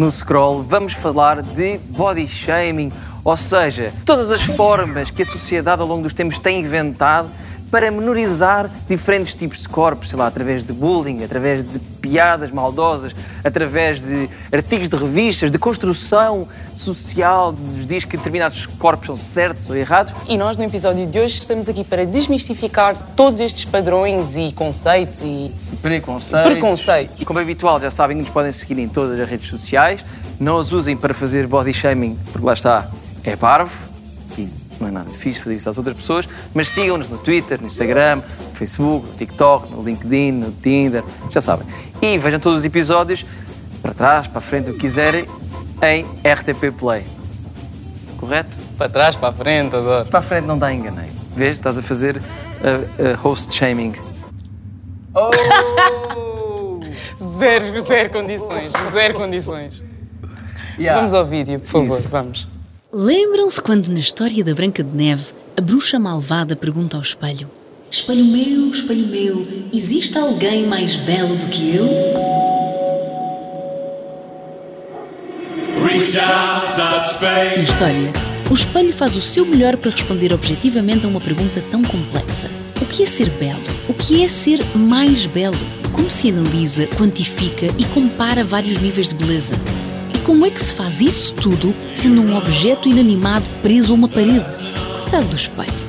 no Scroll vamos falar de body shaming, ou seja, todas as formas que a sociedade ao longo dos tempos tem inventado para menorizar diferentes tipos de corpos, sei lá, através de bullying, através de piadas maldosas, através de artigos de revistas, de construção social, nos diz que determinados corpos são certos ou errados. E nós, no episódio de hoje, estamos aqui para desmistificar todos estes padrões e conceitos e preconceitos. preconceitos. Como é habitual, já sabem que nos podem seguir em todas as redes sociais. Não os usem para fazer body shaming, porque lá está, é parvo não é nada fixe fazer isso às outras pessoas, mas sigam-nos no Twitter, no Instagram, no Facebook, no TikTok, no LinkedIn, no Tinder, já sabem. E vejam todos os episódios para trás, para a frente, o que quiserem, em RTP Play. Correto? Para trás, para a frente, adoro. Para a frente não dá enganei. Vês? Estás a fazer uh, uh, host shaming. Oh! zero, zero condições, zero condições. Yeah. Vamos ao vídeo, por favor, Isso. vamos. Lembram-se quando na história da Branca de Neve a bruxa malvada pergunta ao espelho: Espelho meu, espelho meu, existe alguém mais belo do que eu? Na história, o espelho faz o seu melhor para responder objetivamente a uma pergunta tão complexa. O que é ser belo? O que é ser mais belo? Como se analisa, quantifica e compara vários níveis de beleza? Como é que se faz isso tudo sendo um objeto inanimado preso a uma parede? Coitado do espelho.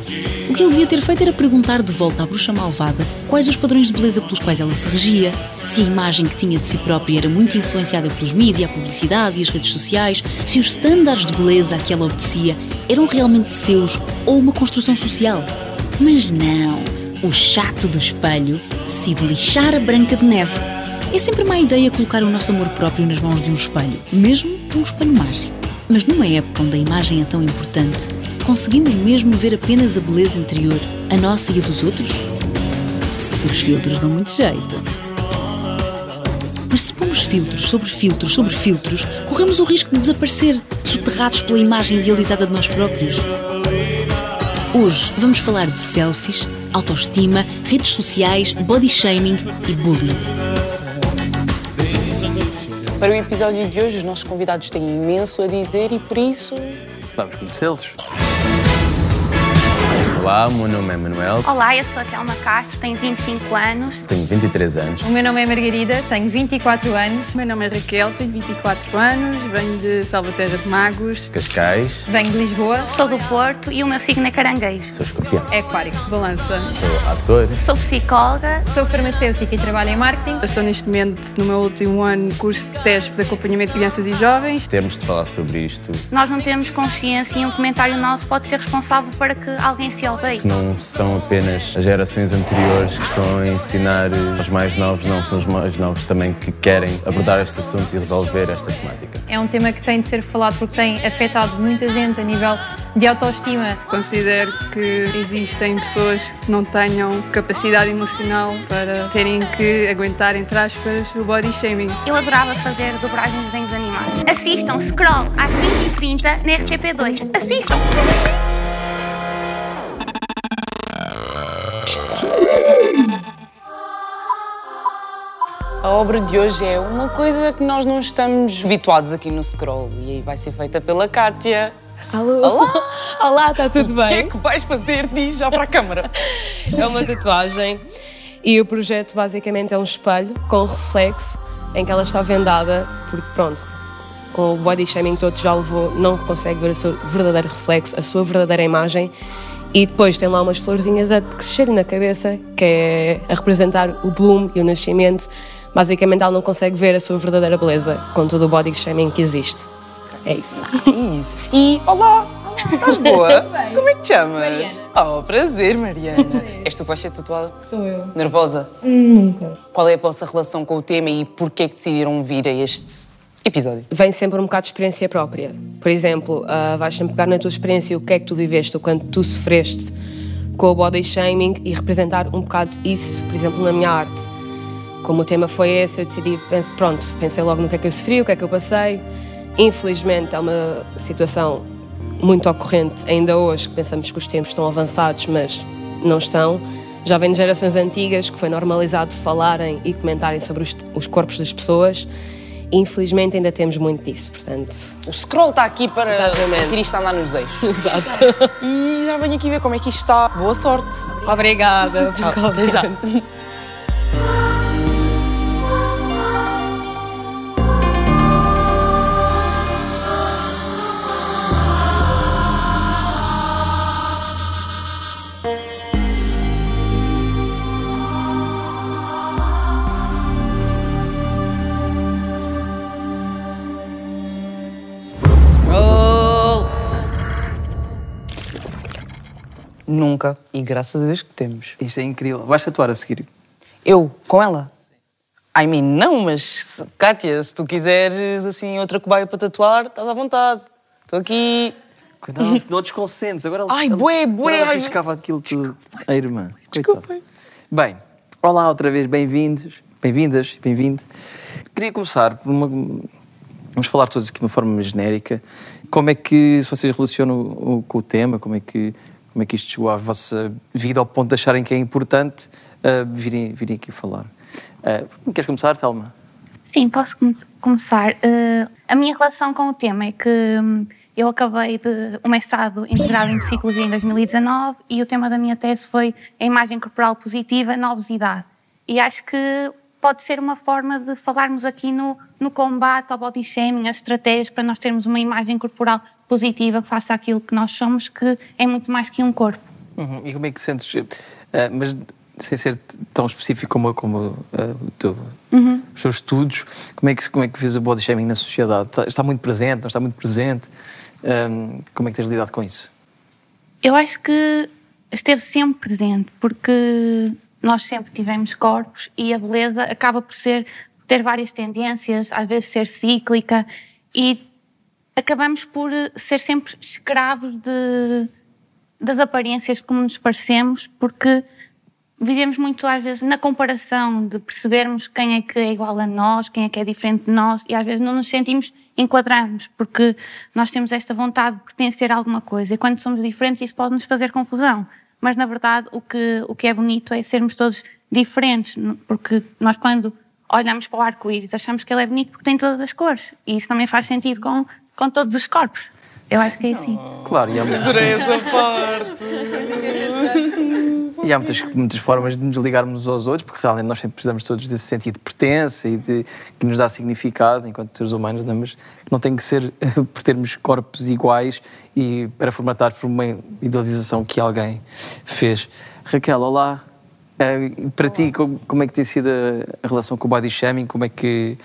O que ele devia ter feito era perguntar de volta à bruxa malvada quais os padrões de beleza pelos quais ela se regia, se a imagem que tinha de si própria era muito influenciada pelos mídias, a publicidade e as redes sociais, se os estándares de beleza a que ela obedecia eram realmente seus ou uma construção social. Mas não, o chato do espelho decide lixar a Branca de Neve é sempre má ideia colocar o nosso amor próprio nas mãos de um espelho, mesmo um espelho mágico. Mas numa época onde a imagem é tão importante, conseguimos mesmo ver apenas a beleza interior, a nossa e a dos outros? Os filtros dão muito jeito. Mas se pomos filtros sobre filtros sobre filtros, corremos o risco de desaparecer, soterrados pela imagem idealizada de nós próprios. Hoje vamos falar de selfies, autoestima, redes sociais, body shaming e bullying. Para o episódio de hoje, os nossos convidados têm imenso a dizer e por isso. Vamos conhecê-los. Olá, o meu nome é Manuel. Olá, eu sou a Thelma Castro, tenho 25 anos. Tenho 23 anos. O meu nome é Margarida, tenho 24 anos. O meu nome é Raquel, tenho 24 anos, venho de Salvaterra de Magos. Cascais. Venho de Lisboa. Sou do Porto e o meu signo é caranguejo. Sou escorpião. É aquário. Balança. Sou ator. Sou psicóloga. Sou farmacêutica e trabalho em marketing. estou neste momento no meu último ano de curso de teste de acompanhamento de crianças e jovens. Temos de falar sobre isto. Nós não temos consciência e um comentário nosso pode ser responsável para que alguém se odeie. Não são apenas as gerações anteriores que estão a ensinar os mais novos, não, são os mais novos também que querem abordar estes assuntos e resolver esta temática. É um tema que tem de ser falado porque tem afetado muita gente a nível de autoestima. Considero que existem pessoas que não tenham capacidade emocional para terem que aguentar, entre aspas, o body shaming. Eu adorava fazer dobragens de desenhos animados. Assistam Scroll às 20h30 na RTP2. Assistam! A obra de hoje é uma coisa que nós não estamos habituados aqui no Scroll e aí vai ser feita pela Kátia. Alô? Olá! Olá, está tudo bem? O que é que vais fazer? Diz já para a câmara. é uma tatuagem e o projeto basicamente é um espelho com reflexo em que ela está vendada, porque pronto, com o body shaming todo já levou, não consegue ver o seu verdadeiro reflexo, a sua verdadeira imagem. E depois tem lá umas florzinhas a crescer na cabeça, que é a representar o bloom e o nascimento basicamente ela não consegue ver a sua verdadeira beleza com todo o body shaming que existe. É isso. isso. E olá! Estás boa? Como é que te chamas? Mariana. Oh, prazer, Mariana. És tu que vais ser tatuada? Sou eu. Nervosa? Nunca. Qual é a vossa relação com o tema e porquê que decidiram vir a este episódio? Vem sempre um bocado de experiência própria. Por exemplo, uh, vais sempre pegar na tua experiência o que é que tu viveste, o quanto tu sofreste com o body shaming e representar um bocado isso, por exemplo, na minha arte. Como o tema foi esse, eu decidi, pronto, pensei logo no que é que eu sofri, o que é que eu passei. Infelizmente é uma situação muito ocorrente ainda hoje, que pensamos que os tempos estão avançados, mas não estão. já vem de gerações antigas que foi normalizado falarem e comentarem sobre os, os corpos das pessoas. Infelizmente ainda temos muito disso, portanto. O scroll está aqui para Exatamente. conseguir isto a andar nos eixos. Exato. E já venho aqui ver como é que isto está. Boa sorte. Obrigada. Tchau, até já. Nunca. E graças a Deus que temos. Isto é incrível. Vais tatuar a seguir. Eu, com ela? I mean, não, mas Kátia, se tu quiseres assim outra cobaia para tatuar, estás à vontade. Estou aqui. Cuidado, não desconcentres. Agora ela- Ai, ela- bué, bué, ela arriscava aquilo tudo. A irmã. Desculpem. Bem, olá outra vez, bem-vindos, bem-vindas, bem-vindo. Queria começar por uma. Vamos falar todos aqui de uma forma genérica. Como é que se vocês relacionam com o tema? Como é que, como é que isto chegou à vossa vida ao ponto de acharem que é importante ah, virem, virem aqui falar? Uh, queres começar, Thelma? Sim, posso come- começar. Eh, a minha relação com o tema é que hum, eu acabei de o mestrado integrado em Psicologia em 2019 e o tema da minha tese foi a imagem corporal positiva na obesidade. E acho que pode ser uma forma de falarmos aqui no, no combate ao body shaming, as estratégias para nós termos uma imagem corporal positiva face àquilo que nós somos, que é muito mais que um corpo. Uhum. E como é que sentes, eh, mas sem ser tão específico como, como o teu- os teus estudos, como é, que, como é que vês o body shaming na sociedade? Está, está muito presente, não está muito presente? Ahm, como é que tens lidado com isso? Eu acho que esteve sempre presente, porque nós sempre tivemos corpos e a beleza acaba por ser ter várias tendências, às vezes ser cíclica e acabamos por eh, ser sempre escravos de, das aparências de como nos parecemos, porque vivemos muito às vezes na comparação de percebermos quem é que é igual a nós, quem é que é diferente de nós e às vezes não nos sentimos enquadrados porque nós temos esta vontade de pertencer a alguma coisa e quando somos diferentes isso pode nos fazer confusão. Mas na verdade o que, o que é bonito é sermos todos diferentes porque nós quando olhamos para o arco-íris achamos que ele é bonito porque tem todas as cores e isso também faz sentido com, com todos os corpos. Eu acho que é assim. Claro, e há, Adorei essa parte. e há muitas, muitas formas de nos ligarmos aos outros, porque realmente nós sempre precisamos todos desse sentido de pertença e de, que nos dá significado enquanto seres humanos, não é? mas não tem que ser por termos corpos iguais e para formatados por uma idealização que alguém fez. Raquel, olá. Eh, para ti, como, como é que tem sido a, a relação com o body shaming? Como é que,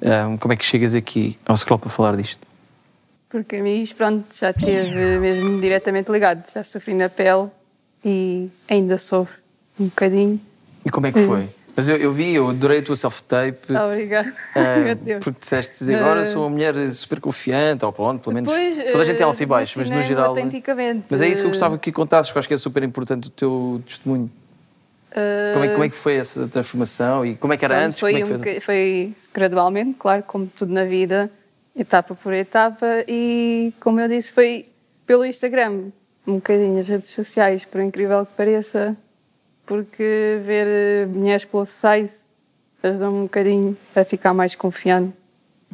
eh, como é que chegas aqui ao Scroll para falar disto? Porque a isto, pronto, já esteve mesmo diretamente ligado. Já sofri na pele e ainda sofro um bocadinho. E como é que foi? Mas eu, eu vi, eu adorei a tua self-tape. Obrigada. Ah, Deus. porque disseste agora Ah. sou uma mulher super confiante, ou pronto, pelo menos. Pois, toda a gente eh, altos e baixos, mas no geral. autenticamente. Mas é isso que eu gostava que contasses, porque acho que é super importante o teu testemunho. Uh, Como é, como é que foi essa transformação e como é que era antes? Foi, é que um foi gradualmente, claro, como tudo na vida, etapa por etapa, e como eu disse, foi pelo Instagram, um bocadinho as redes sociais, por incrível que pareça, porque ver eh, mulheres plus size ajudou-me um bocadinho a ficar mais confiante.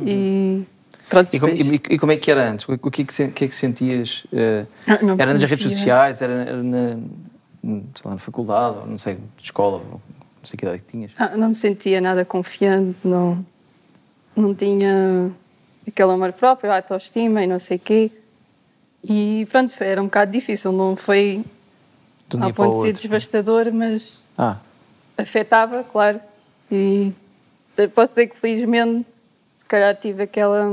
E pronto, Uhum. E como, e- e como é que era antes? O que é que, que, é que sentias? não me era nas redes sociais? Era, era na, sei lá, na faculdade? Ou não sei, de escola? ou Não sei que idade que tinhas. Ah, não me sentia nada confiante, não, não tinha aquele amor próprio, autoestima e não sei o quê. E pronto, foi- era um bocado difícil, não foi De um ao ponto de ser devastador, mas Ah, afetava, claro. E posso dizer que felizmente, se calhar tive aquela,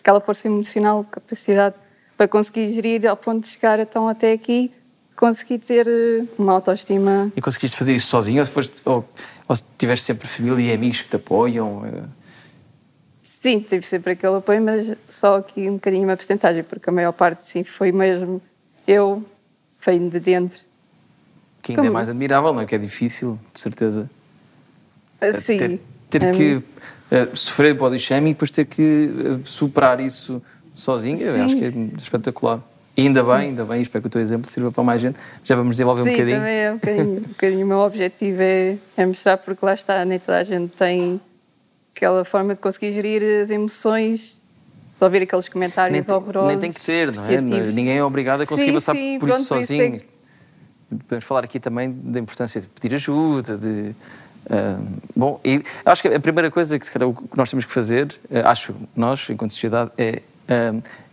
aquela força emocional, capacidade para conseguir gerir ao ponto de chegar então até aqui, conseguir ter eh, uma autoestima e conseguiste fazer isso sozinho? Ou, foste, ou, ou tiveste sempre família e amigos que te apoiam? Sim, tive sempre aquele apoio, mas só aqui um bocadinho uma porcentagem, porque a maior parte sim foi mesmo eu, feio de dentro. Que ainda é Como? mais admirável, não é? Que é difícil, de certeza. Assim, ter ter é que eh, sofrer body shaming e depois ter que eh, superar isso sozinho, Sim. acho que é espetacular. E ainda bem, ainda bem, espero que o teu exemplo sirva para mais gente. Já vamos desenvolver Sim, um bocadinho. também é um bocadinho. um bocadinho. O meu objetivo é, é mostrar, porque lá está, nem toda a gente tem aquela forma de conseguir gerir as emoções, de ouvir aqueles comentários Nem, horrorosos. nem tem que ter, não é? Ninguém é obrigado a conseguir Sim, passar sim, por isso pronto, por isso é sozinho. que- Podemos falar aqui também da importância de pedir ajuda, de. ah, bom, e acho que a primeira coisa que, se calhar, o que nós temos que fazer, ah, acho nós, enquanto sociedade, é,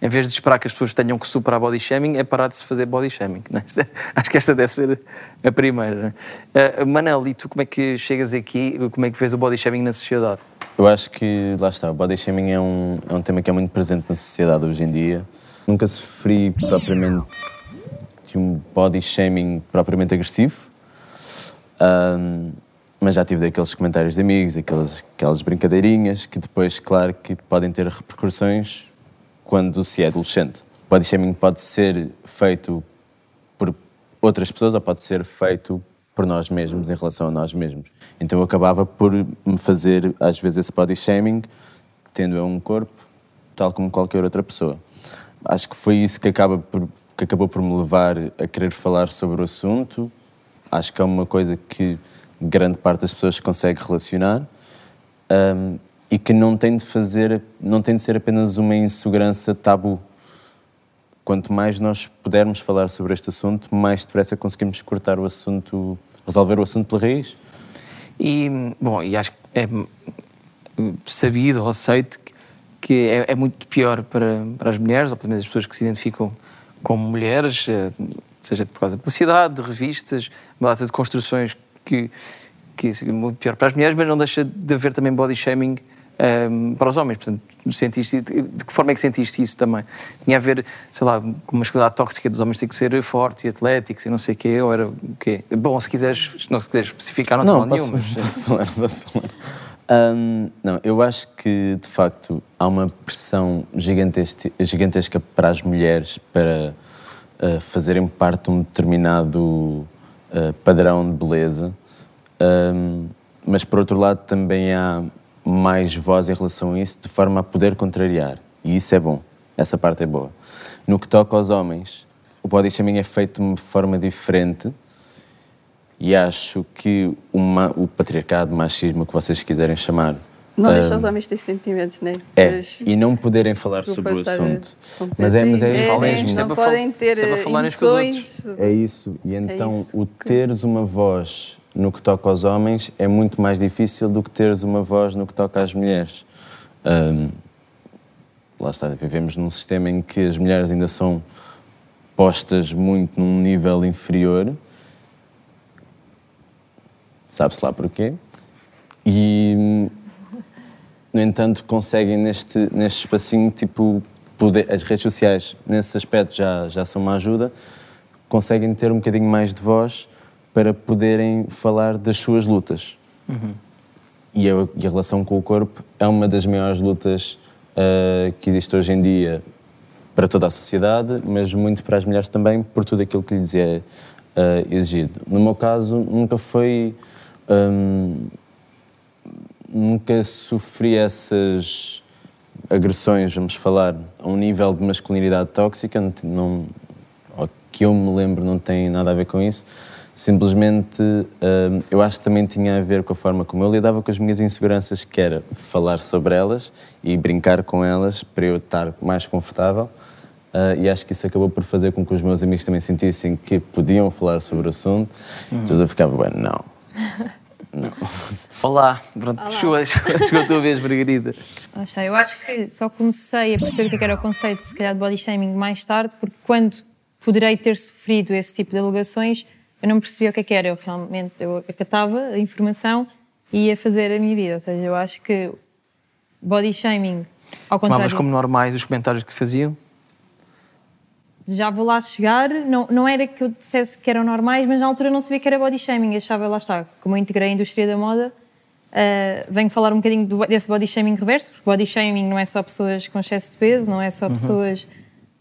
em vez de esperar que as pessoas tenham que superar body shaming, é parar de se fazer body shaming. é? Acho que esta deve ser a primeira. Ah, Manel, e tu como é que chegas aqui, como é que vês o body shaming na sociedade? Eu acho que, lá está, o body shaming é um, é um tema que é muito presente na sociedade hoje em dia. Nunca sofri propriamente de um body shaming propriamente agressivo, Ahm, mas já tive daqueles comentários de amigos, aquelas, aquelas brincadeirinhas que depois, claro, que podem ter repercussões quando se é adolescente. O body shaming pode ser feito por outras pessoas ou pode ser feito por nós mesmos em relação a nós mesmos. Então eu acabava por me fazer às vezes esse body shaming, tendo eu um corpo tal como qualquer outra pessoa. Acho que foi isso que acaba por que acabou por me levar a querer falar sobre o assunto. Acho que é uma coisa que grande parte das pessoas consegue relacionar hum, e que não tem de fazer, não tem de ser apenas uma insegurança tabu. Quanto mais nós pudermos falar sobre este assunto, mais depressa conseguimos cortar o assunto, resolver o assunto pela raiz. E, bom, e acho que é sabido ou aceito que- que é, é muito pior para, para as mulheres, ou pelo menos as pessoas que se identificam como mulheres, eh, seja por causa da publicidade, de revistas, uma data de construções que, que é muito pior para as mulheres, mas não deixa de haver também body shaming hum, para os homens. Portanto, sentiste, de que forma é que sentiste isso também? Tinha a ver, sei lá, com uma masculinidade tóxica dos homens ter que ser fortes e atléticos e não sei o quê, ou era o quê? Bom, se quiseres, se não se quiseres especificar, não, Não, tem mal posso, nenhum, mas... posso falar, posso falar. Hum, não, eu acho que, de facto, há uma pressão gigantesca, gigantesca para as mulheres para uh, fazerem parte de um determinado uh, padrão de beleza. Hum, mas, por outro lado, também há mais voz em relação a isso, de forma a poder contrariar. E isso é bom. Essa parte é boa. No que toca aos homens, o body shaming é feito de uma forma diferente e acho que uma- o patriarcado, o machismo, que vocês quiserem chamar, Não deixa hum, os homens ter sentimentos, né? é, Mas- e não poderem falar sobre o assunto. Mas é, mas é Sim, isso é, mesmo. É Não para fal- podem ter é falarem com os emoções. É isso. E então isso o teres uma voz no que toca aos homens é muito mais difícil do que teres uma voz no que toca às mulheres. Hum, lá está, vivemos num sistema em que as mulheres ainda são postas muito num nível inferior. Sabe-se lá porquê. E, no entanto, conseguem neste, neste espacinho, tipo, poder, as redes sociais, nesse aspecto, já, já são uma ajuda, conseguem ter um bocadinho mais de voz para poderem falar das suas lutas. E, a, e a relação com o corpo é uma das maiores lutas ah, que existe hoje em dia para toda a sociedade, mas muito para as mulheres também, por tudo aquilo que lhes é ah, exigido. No meu caso, nunca foi. hum, nunca sofri essas agressões, vamos falar, a um nível de masculinidade tóxica, não, não, que eu me lembro não tem nada a ver com isso. Simplesmente, hum, eu acho que também tinha a ver com a forma como eu lidava com as minhas inseguranças, que era falar sobre elas e brincar com elas para eu estar mais confortável. Ah, e acho que isso acabou por fazer com que os meus amigos também sentissem que podiam falar sobre o assunto. Então eu ficava, bem, não. Olá, pronto, Chegou, chegou a tua vez, Margarida. Eu acho que só comecei a perceber o que é que era o conceito, se calhar, de body shaming mais tarde, porque quando poderei ter sofrido esse tipo de alegações, eu não percebia o que é que era. Eu realmente eu acatava a informação e ia fazer a minha vida. Ou seja, eu acho que body shaming, ao Tomavas contrário, como normais os comentários que faziam? já vou lá chegar, não, não era que eu dissesse que eram normais, mas na altura não sabia que era body shaming, achava, lá está, como eu integrei a indústria da moda, ah, venho falar um bocadinho do- desse body shaming reverso, porque body shaming não é só pessoas com excesso de peso, não é só pessoas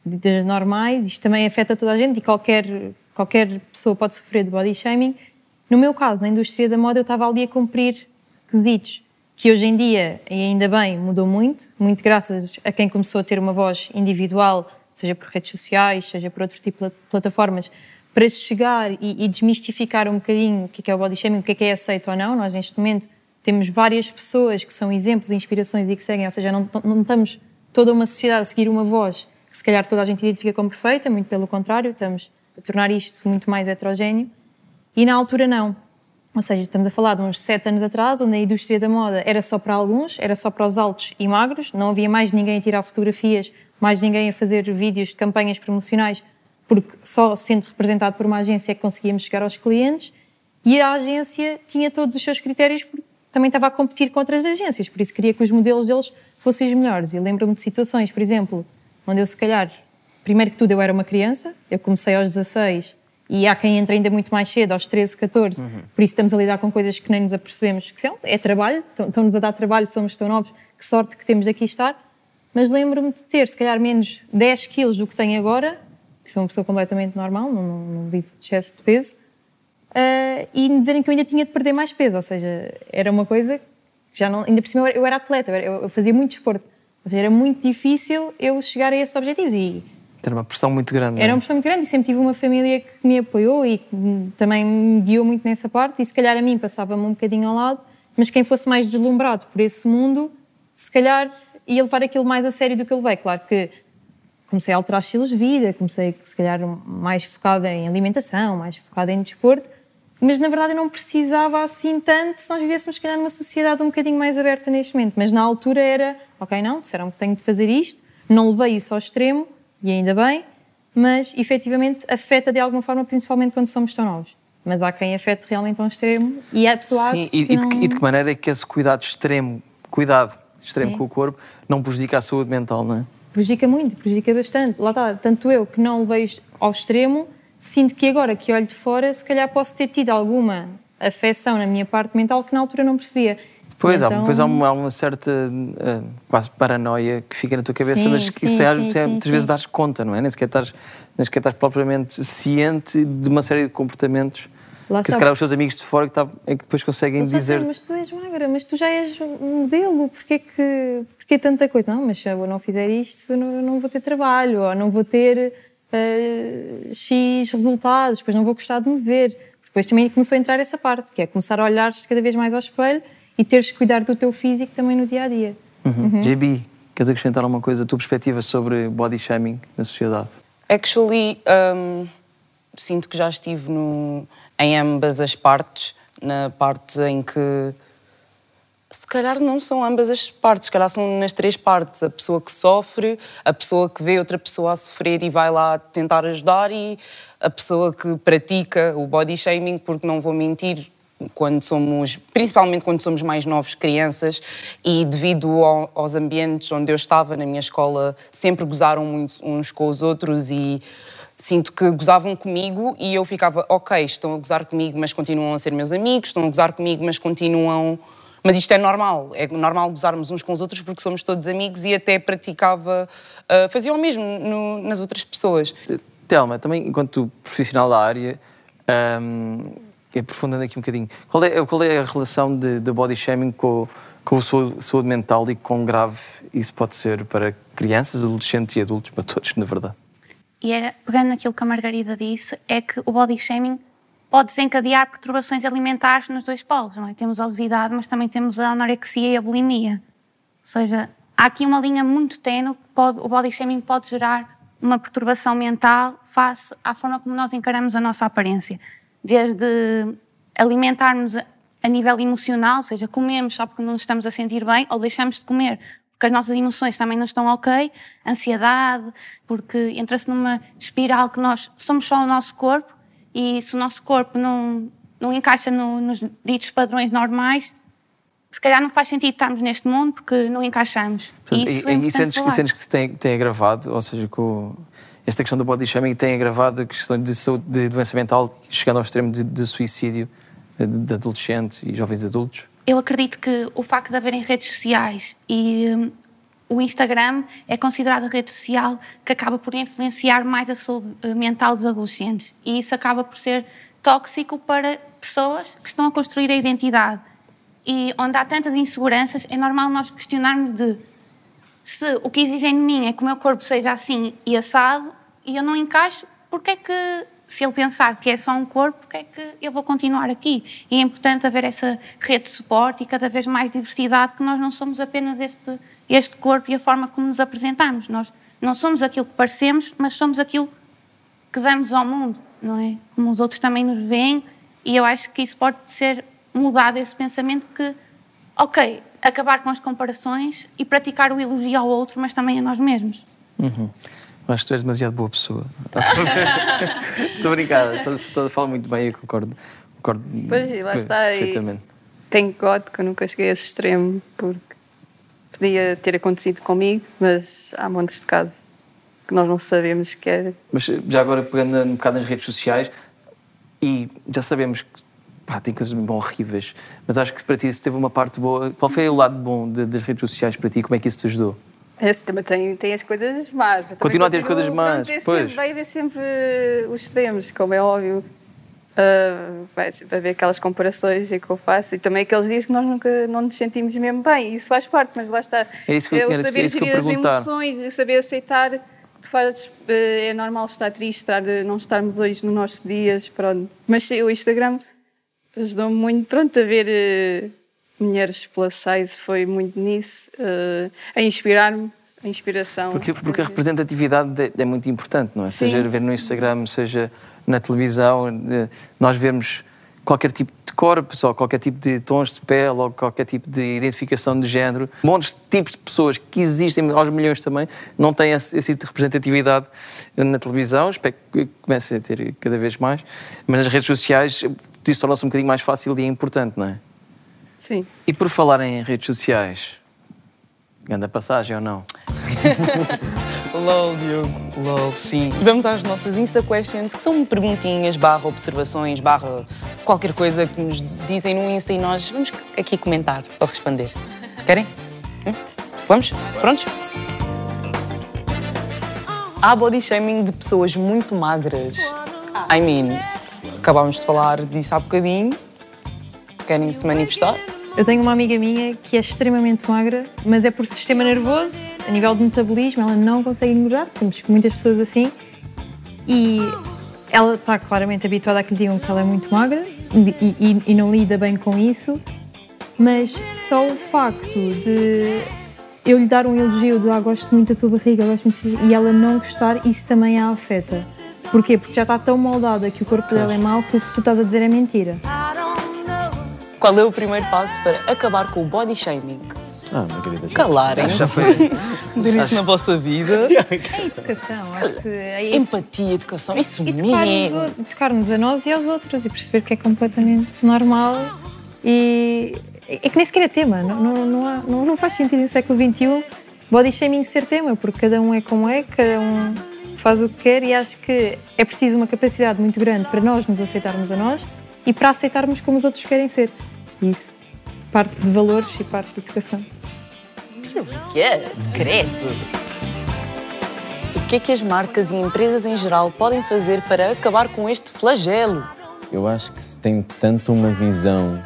ditas normais, isto também afeta toda a gente e qualquer, qualquer pessoa pode sofrer de body shaming. No meu caso, na indústria da moda, eu estava ali a cumprir quesitos que hoje em dia, e ainda bem, mudou muito, muito graças a quem começou a ter uma voz individual seja por redes sociais, seja por outro tipo de plataformas, para chegar e, e desmistificar um bocadinho o que é, é o body shaming, o que é que é aceito ou não. Nós, neste momento, temos várias pessoas que são exemplos e inspirações e que seguem, ou seja, não, não estamos toda uma sociedade a seguir uma voz que se calhar toda a gente identifica como perfeita, muito pelo contrário, estamos tornar isto muito mais heterogéneo. E na altura não. Ou seja, estamos a falar de uns sete anos atrás, onde a indústria da moda era só para alguns, era só para os altos e magros, não havia mais ninguém a tirar fotografias, mais ninguém a fazer vídeos de campanhas promocionais, porque só sendo representado por uma agência é que conseguíamos chegar aos clientes. E a agência tinha todos os seus critérios, porque também estava a competir com outras agências, por isso queria que os modelos deles fossem os melhores. E lembro-me de situações, por exemplo, onde eu se calhar, primeiro que tudo eu era uma criança, eu comecei aos 16 e há quem entre ainda muito mais cedo, aos 13, 14, uhum. por isso estamos a lidar com coisas que nem nos apercebemos que são, é trabalho, estão-nos a dar trabalho, somos tão novos, que sorte que temos de aqui estar, mas lembro-me de ter se calhar menos 10 quilos do que tenho agora, que sou uma pessoa completamente normal, não, não, não vivo de excesso de peso, uh, e me dizerem que eu ainda tinha de perder mais peso, ou seja, era uma coisa que já não, ainda por cima eu era atleta, eu, eu fazia muito desporto, ou seja, era muito difícil eu chegar a esses objetivos e... Era uma pressão muito grande. Era é? uma pressão muito grande e sempre tive uma família que me apoiou e também me guiou muito nessa parte e se calhar a mim passava-me um bocadinho ao lado, mas quem fosse mais deslumbrado por esse mundo, se calhar ia levar aquilo mais a sério do que eu levei. Claro que comecei a alterar estilos de vida, comecei se calhar mais focada em alimentação, mais focada em desporto, mas na verdade eu não precisava assim tanto se nós vivêssemos, se calhar, numa sociedade um bocadinho mais aberta neste momento. Mas na altura era, ok, não, disseram que tenho de fazer isto, não levei isso ao extremo, e ainda bem, mas efetivamente afeta de alguma forma, principalmente quando somos tão novos. Mas há quem afete realmente ao extremo e há pessoas. Sim, e, que não... e de que maneira é que esse cuidado extremo, cuidado extremo Sim. com o corpo, não prejudica a saúde mental, não é? Prejudica muito, prejudica bastante. Lá está, tanto eu que não levei ao extremo, sinto que agora que olho de fora, se calhar posso ter tido alguma afecção na minha parte mental que na altura não percebia. Pois, então... há, depois há uma, há uma certa uh, quase paranoia que fica na tua cabeça, sim, mas que sim, serve sim, muitas vezes dar conta, não é? Nem sequer, estás, nem sequer estás propriamente ciente de uma série de comportamentos Lá que se calhar os teus amigos de fora que, tá, é que depois conseguem dizer. Assim, mas tu és magra, mas tu já és um modelo, porquê que porquê tanta coisa? Não, mas se eu não fizer isto, eu não, eu não vou ter trabalho, ou não vou ter uh, X resultados, depois não vou gostar de me ver. Depois também começou a entrar essa parte, que é começar a olhar cada vez mais ao espelho e teres que cuidar do teu físico também no dia a dia. Uhum. Uhum. JB, queres acrescentar alguma coisa, a tua perspectiva sobre body shaming na sociedade? Actually, um, sinto que já estive no, em ambas as partes, na parte em que se calhar não são ambas as partes, se calhar são nas três partes. A pessoa que sofre, a pessoa que vê outra pessoa a sofrer e vai lá tentar ajudar e a pessoa que pratica o body shaming, porque não vou mentir, quando somos, principalmente quando somos mais novos, crianças, e devido ao, aos ambientes onde eu estava na minha escola, sempre gozaram muito uns com os outros e sinto que gozavam comigo e eu ficava, ok, estão a gozar comigo, mas continuam a ser meus amigos, estão a gozar comigo, mas continuam mas isto é normal, é normal gozarmos uns com os outros porque somos todos amigos e até praticava, uh, fazia o mesmo no, nas outras pessoas. Telma, também enquanto profissional da área, um, aprofundando aqui um bocadinho, qual é, qual é a relação de body shaming com, com a saúde, mental e quão grave isso pode ser para crianças, adolescentes e adultos, para todos, na verdade? E era, pegando naquilo que a Margarida disse, é que o body shaming pode desencadear perturbações alimentares nos dois polos. Não é? Temos a obesidade, mas também temos a anorexia e a bulimia. Ou seja, há aqui uma linha muito tenue, pode, o body shaming pode gerar uma perturbação mental face à forma como nós encaramos a nossa aparência. Desde alimentarmos a nível emocional, ou seja, comemos só porque não nos estamos a sentir bem, ou deixamos de comer porque as nossas emoções também não estão ok, ansiedade, porque entra-se numa espiral que nós somos só o nosso corpo e se o nosso corpo não, não encaixa no, nos ditos padrões normais, se calhar não faz sentido estarmos neste mundo porque não encaixamos. Portanto, e, isso é e, e sentes, que, sentes que se tem, tem agravado, ou seja, com esta questão do body shaming tem agravado a questão de, saúde, de doença mental, chegando ao extremo de, de suicídio de, de adolescentes e jovens adultos? Eu acredito que o facto de haverem redes sociais e hum, o Instagram é considerado a rede social que acaba por influenciar mais a saúde eh, mental dos adolescentes. E isso acaba por ser tóxico para pessoas que estão a construir a identidade. E onde há tantas inseguranças, é normal nós questionarmos de Se o que exigem de mim é que o meu corpo seja assim e assado e eu não encaixo, porque é que, se ele pensar que é só um corpo, porque é que eu vou continuar aqui? E é importante haver essa rede de suporte e cada vez mais diversidade, que nós não somos apenas este, este corpo e a forma como nos apresentamos. Nós não somos aquilo que parecemos, mas somos aquilo que damos ao mundo, não é? Como os outros também nos veem, e eu acho que isso pode ser mudado, esse pensamento que, ok, acabar com as comparações e praticar o elogio ao outro, mas também a nós mesmos. Uhum. Acho que tu és demasiado boa pessoa. Estou brincada, estou a falar muito bem, eu concordo. concordo pois, lá está. Perfeitamente. Tenho God que eu nunca cheguei a esse extremo, porque podia ter acontecido comigo, mas há montes de casos que nós não sabemos que era. Mas já agora, pegando um bocado nas redes sociais, e já sabemos que pá, tem coisas bem horríveis, mas acho que para ti isso teve uma parte boa. Qual foi o lado bom de, das redes sociais para ti? Como é que isso te ajudou? Esse também tem, tem as coisas más. Continua a ter as coisas más, pois. Sempre, vai haver sempre os extremos, como é óbvio. Uh, vai sempre haver aquelas comparações que eu faço e também aqueles dias que nós nunca não nos sentimos mesmo bem. Isso faz parte, mas lá está. É isso que eu, é o saber gerir as emoções, saber aceitar faz, eh, é normal estar triste, estar, eh, não estarmos hoje nos nossos dias, pronto. Mas o Instagram ajudou-me muito, pronto, a ver uh, mulheres plus size, foi muito nisso, uh, a inspirar-me, a inspiração. Porque, porque a representatividade é, muito importante, não é? Sim. Seja ver no Instagram, seja na televisão, nós vemos qualquer tipo de corpos, ou qualquer tipo de tons de pele, ou qualquer tipo de identificação de género. Montes de tipos de pessoas que existem, aos milhões também, não têm esse, esse tipo de representatividade na televisão. Espero que comece a ter cada vez mais. Mas nas redes sociais isso torna-se um bocadinho mais fácil e é importante, não é? Sim. E por falar em redes sociais, Ganda passagem ou não? LOL, Diogo. LOL, sim. Vamos às nossas Insta Questions, que são perguntinhas, barra observações, barra qualquer coisa que nos dizem no Insta e nós vamos aqui comentar ou responder. Querem? Hum? Vamos? Prontos? Há body shaming de pessoas muito magras. I mean, acabámos de falar disso há bocadinho. Querem se manifestar? Eu tenho uma amiga minha que é extremamente magra, mas é por sistema nervoso, a nível de metabolismo, ela não consegue engordar. Temos muitas pessoas assim. E ela está claramente habituada a que lhe digam que ela é muito magra e, e, e não lida bem com isso. Mas só o facto de eu lhe dar um elogio de ah, gosto muito da tua barriga, gosto muito e ela não gostar, isso também a afeta. Porquê? Porque já está tão moldada que o corpo dela é mau que o que tu estás a dizer é mentira. Qual é o primeiro passo para acabar com o body shaming? Ah, minha querida. Calarem-se. Já foi. Ter isso na vossa vida. É educação, acho que. É... Empatia, educação, isso e mesmo. Tocar-nos a nós e aos outros e perceber que é completamente normal e. É que nem sequer é tema, não, não, não, há, não, não faz sentido no século XXI body shaming ser tema, porque cada um é como é, cada um faz o que quer e acho que é preciso uma capacidade muito grande para nós nos aceitarmos a nós e para aceitarmos como os outros querem ser. Isso. Parte de valores e parte de educação. Good, credo. O que é que as marcas e empresas em geral podem fazer para acabar com este flagelo? Eu acho que se tem tanto uma visão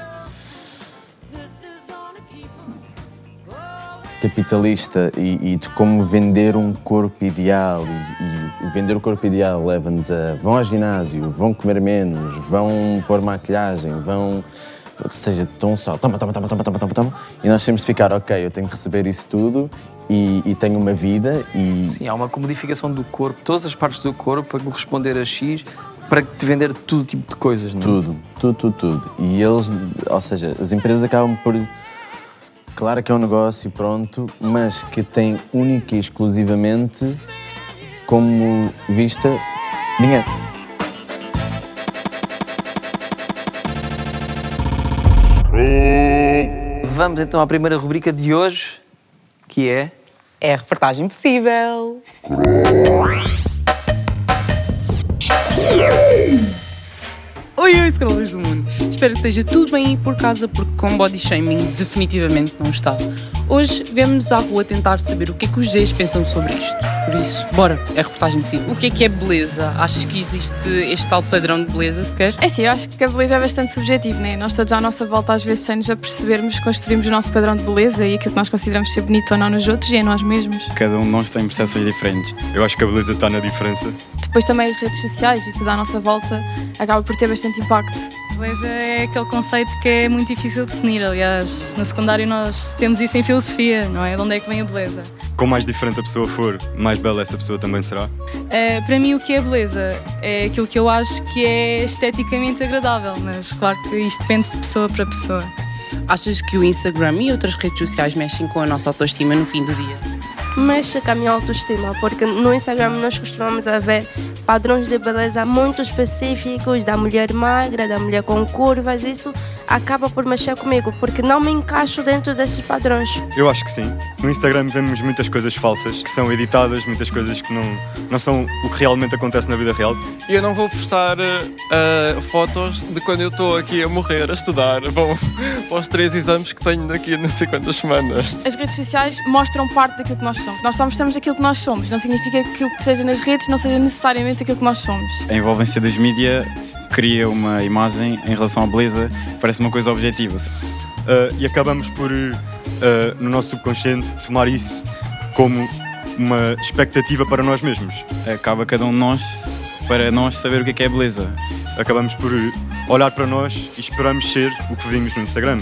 capitalista e, e, de como vender um corpo ideal e, e vender o corpo ideal leva-nos a vão ao ginásio, vão comer menos, vão pôr maquilhagem, vão seja tão sal, toma, toma, toma, toma, toma, toma, toma, e nós temos de ficar, ok, eu tenho que receber isso tudo e, e, tenho uma vida e... Sim, há uma comodificação do corpo, todas as partes do corpo para corresponder a X, para te vender todo tipo de coisas, não é? Tudo, tudo, tudo, tudo. E eles, ou seja, as empresas acabam por... Claro que é um negócio pronto, mas que tem única e exclusivamente como vista dinheiro. Vamos então à primeira rubrica de hoje, que é. É a reportagem possível. Oi, oi, scrollers do mundo. Espero que esteja tudo bem aí por casa, porque com body shaming definitivamente não está. Hoje vemos à rua tentar saber o que é que os Zs pensam sobre isto. Por isso, bora, é a reportagem de si. O que é que é beleza? Achas que existe este tal padrão de beleza sequer? É sim, eu acho que a beleza é bastante subjetiva, né? Nós todos à nossa volta, às vezes, sem nos apercebermos, construímos o nosso padrão de beleza e aquilo que nós consideramos ser bonito ou não nos outros e em nós mesmos. Cada um de nós tem percepções diferentes. Eu acho que a beleza está na diferença. Depois também as redes sociais e tudo à nossa volta acaba por ter bastante impacto. Beleza é aquele conceito que é muito difícil de definir. Aliás, no secundário nós temos isso em filosofia, não é? De onde é que vem a beleza? Quanto mais diferente a pessoa for, mais bela essa pessoa também será. É, para mim, o que é beleza é aquilo que eu acho que é esteticamente agradável, mas claro que isto depende de pessoa para pessoa. Achas que o Instagram e outras redes sociais mexem com a nossa autoestima no fim do dia? Mexe com a minha autoestima, porque no Instagram nós costumamos ver padrões de beleza muito específicos da mulher magra, da mulher com curvas. Isso acaba por mexer comigo, porque não me encaixo dentro desses padrões. Eu acho que sim. No Instagram vemos muitas coisas falsas que são editadas, muitas coisas que não, não são o que realmente acontece na vida real. E eu não vou postar uh, fotos de quando eu estou aqui a morrer, a estudar. Vou para os três exames que tenho daqui a não sei quantas semanas. As redes sociais mostram parte daquilo que nós somos. Nós só mostramos aquilo que nós somos. Não significa que o que seja nas redes não seja necessariamente aquilo que nós somos. A envolvência dos mídias cria uma imagem em relação à beleza que parece uma coisa objetiva. Uh, e acabamos por, uh, no nosso subconsciente, tomar isso como uma expectativa para nós mesmos. Acaba cada um de nós para nós saber o que é, que é beleza. Acabamos por olhar para nós e esperamos ser o que vimos no Instagram.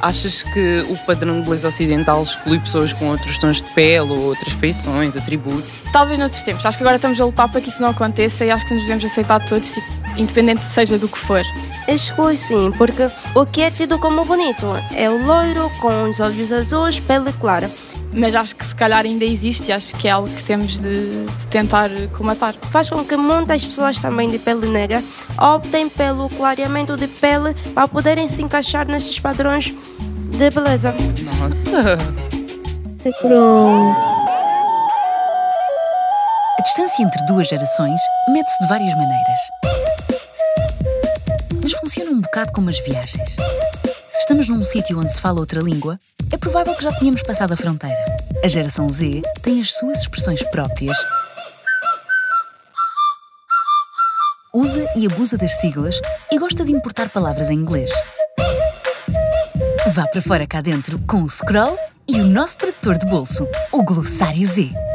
Achas que o padrão de beleza ocidental exclui pessoas com outros tons de pele ou outras feições, atributos? Talvez noutros tempos. Acho que agora estamos a lutar para que isso não aconteça e acho que nos devemos aceitar todos, tipo, independente seja do que for. Exclui sim, porque o que é tido como bonito é o loiro com os olhos azuis, pele clara mas acho que se calhar ainda existe e acho que é algo que temos de, de, tentar colmatar. Faz com que muitas pessoas também de pele negra optem pelo clareamento de pele para poderem se encaixar nesses padrões de beleza. Nossa! Sacrou! A distância entre duas gerações mede-se de várias maneiras. Mas funciona um bocado como as viagens. Se estamos num sítio onde se fala outra língua, é provável que já tenhamos passado a fronteira. A geração Z tem as suas expressões próprias, usa e abusa das siglas e gosta de importar palavras em inglês. Vá para fora cá dentro com o Scroll e o nosso tradutor de bolso, o Glossário Z.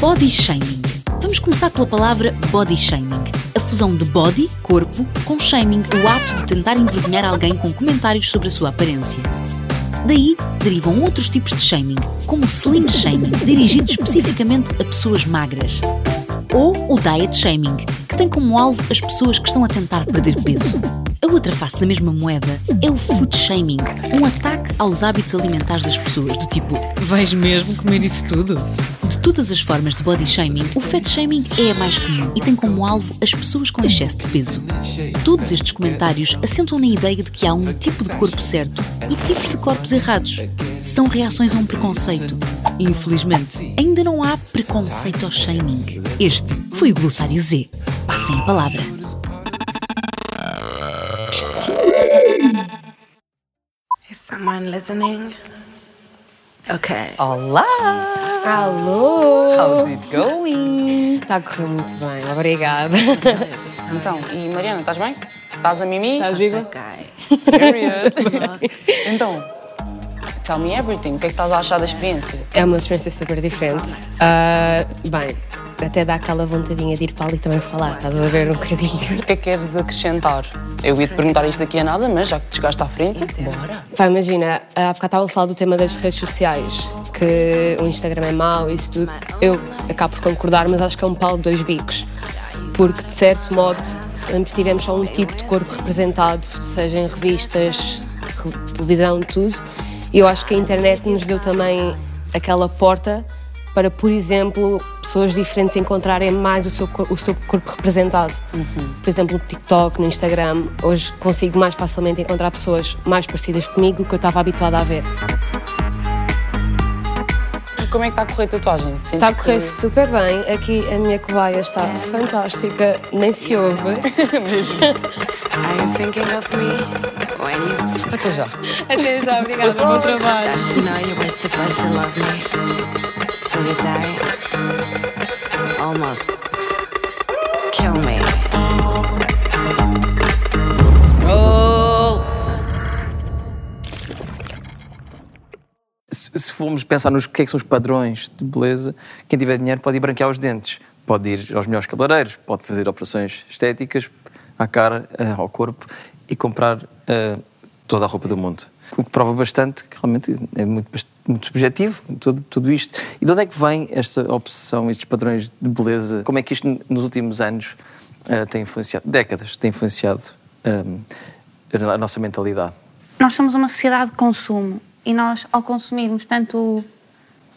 Body shaming. Vamos começar pela palavra body shaming. A fusão de body, corpo, com shaming, o ato de tentar envergonhar alguém com comentários sobre a sua aparência. Daí derivam outros tipos de shaming, como o slim shaming, dirigido especificamente a pessoas magras. Ou o diet shaming, que tem como alvo as pessoas que estão a tentar perder peso. A outra face da mesma moeda é o food shaming, um ataque aos hábitos alimentares das pessoas, do tipo: Vais mesmo comer isso tudo? De todas as formas de body shaming, o fat shaming é a mais comum e tem como alvo as pessoas com excesso de peso. Todos estes comentários assentam na ideia de que há um tipo de corpo certo e tipos de corpos errados. São reações a um preconceito. Infelizmente, ainda não há preconceito ao shaming. Este foi o Glossário Z. Passem a palavra. Is someone listening? Okay. Olá! Alô! How's it going? Está a correr muito bem, obrigada. Então, e Mariana, estás bem? Estás a mimir? Estás viva? então, tell me everything. O que é que estás a achar da experiência? É uma experiência super diferente. Uh, bem, até dá aquela vontadinha de ir para ali também falar, estás a ver um bocadinho. O que é que queres acrescentar? Eu ia te perguntar isto daqui a nada, mas já que te chegaste à frente, bora. Vai, imagina, há bocado estava a falar do tema das redes sociais, que o Instagram é mau e isso tudo. Eu acabo por concordar, mas acho que é um pau de dois bicos. Porque, de certo modo, sempre tivemos só um tipo de corpo representado, seja em revistas, televisão, tudo. E eu acho que a internet nos deu também aquela porta para, por exemplo, pessoas diferentes encontrarem mais o seu, o seu corpo representado. Uhum. Por exemplo, no TikTok, no Instagram, hoje consigo mais facilmente encontrar pessoas mais parecidas comigo do que eu estava habituada a ver. como é que está a correr a tatuagem? Sentes Está a correr que- super bem. Aqui a minha cobaia está fantástica, nem se ouve. Are you thinking of me when you Até já. Até já, obrigada. Bom trabalho. Almost kill me. Se, se formos pensar nos que é que são os padrões de beleza, quem tiver dinheiro pode ir branquear os dentes, pode ir aos melhores cabeleireiros, pode fazer operações estéticas à cara, eh, ao corpo e comprar eh, toda a roupa do mundo. O que prova bastante que realmente é muito, muito subjetivo tudo, tudo isto. E de onde é que vem esta obsessão, estes padrões de beleza? Como é que isto nos últimos anos eh, tem influenciado, décadas, tem influenciado eh, a nossa mentalidade? Nós somos uma sociedade de consumo e nós, ao consumirmos tanto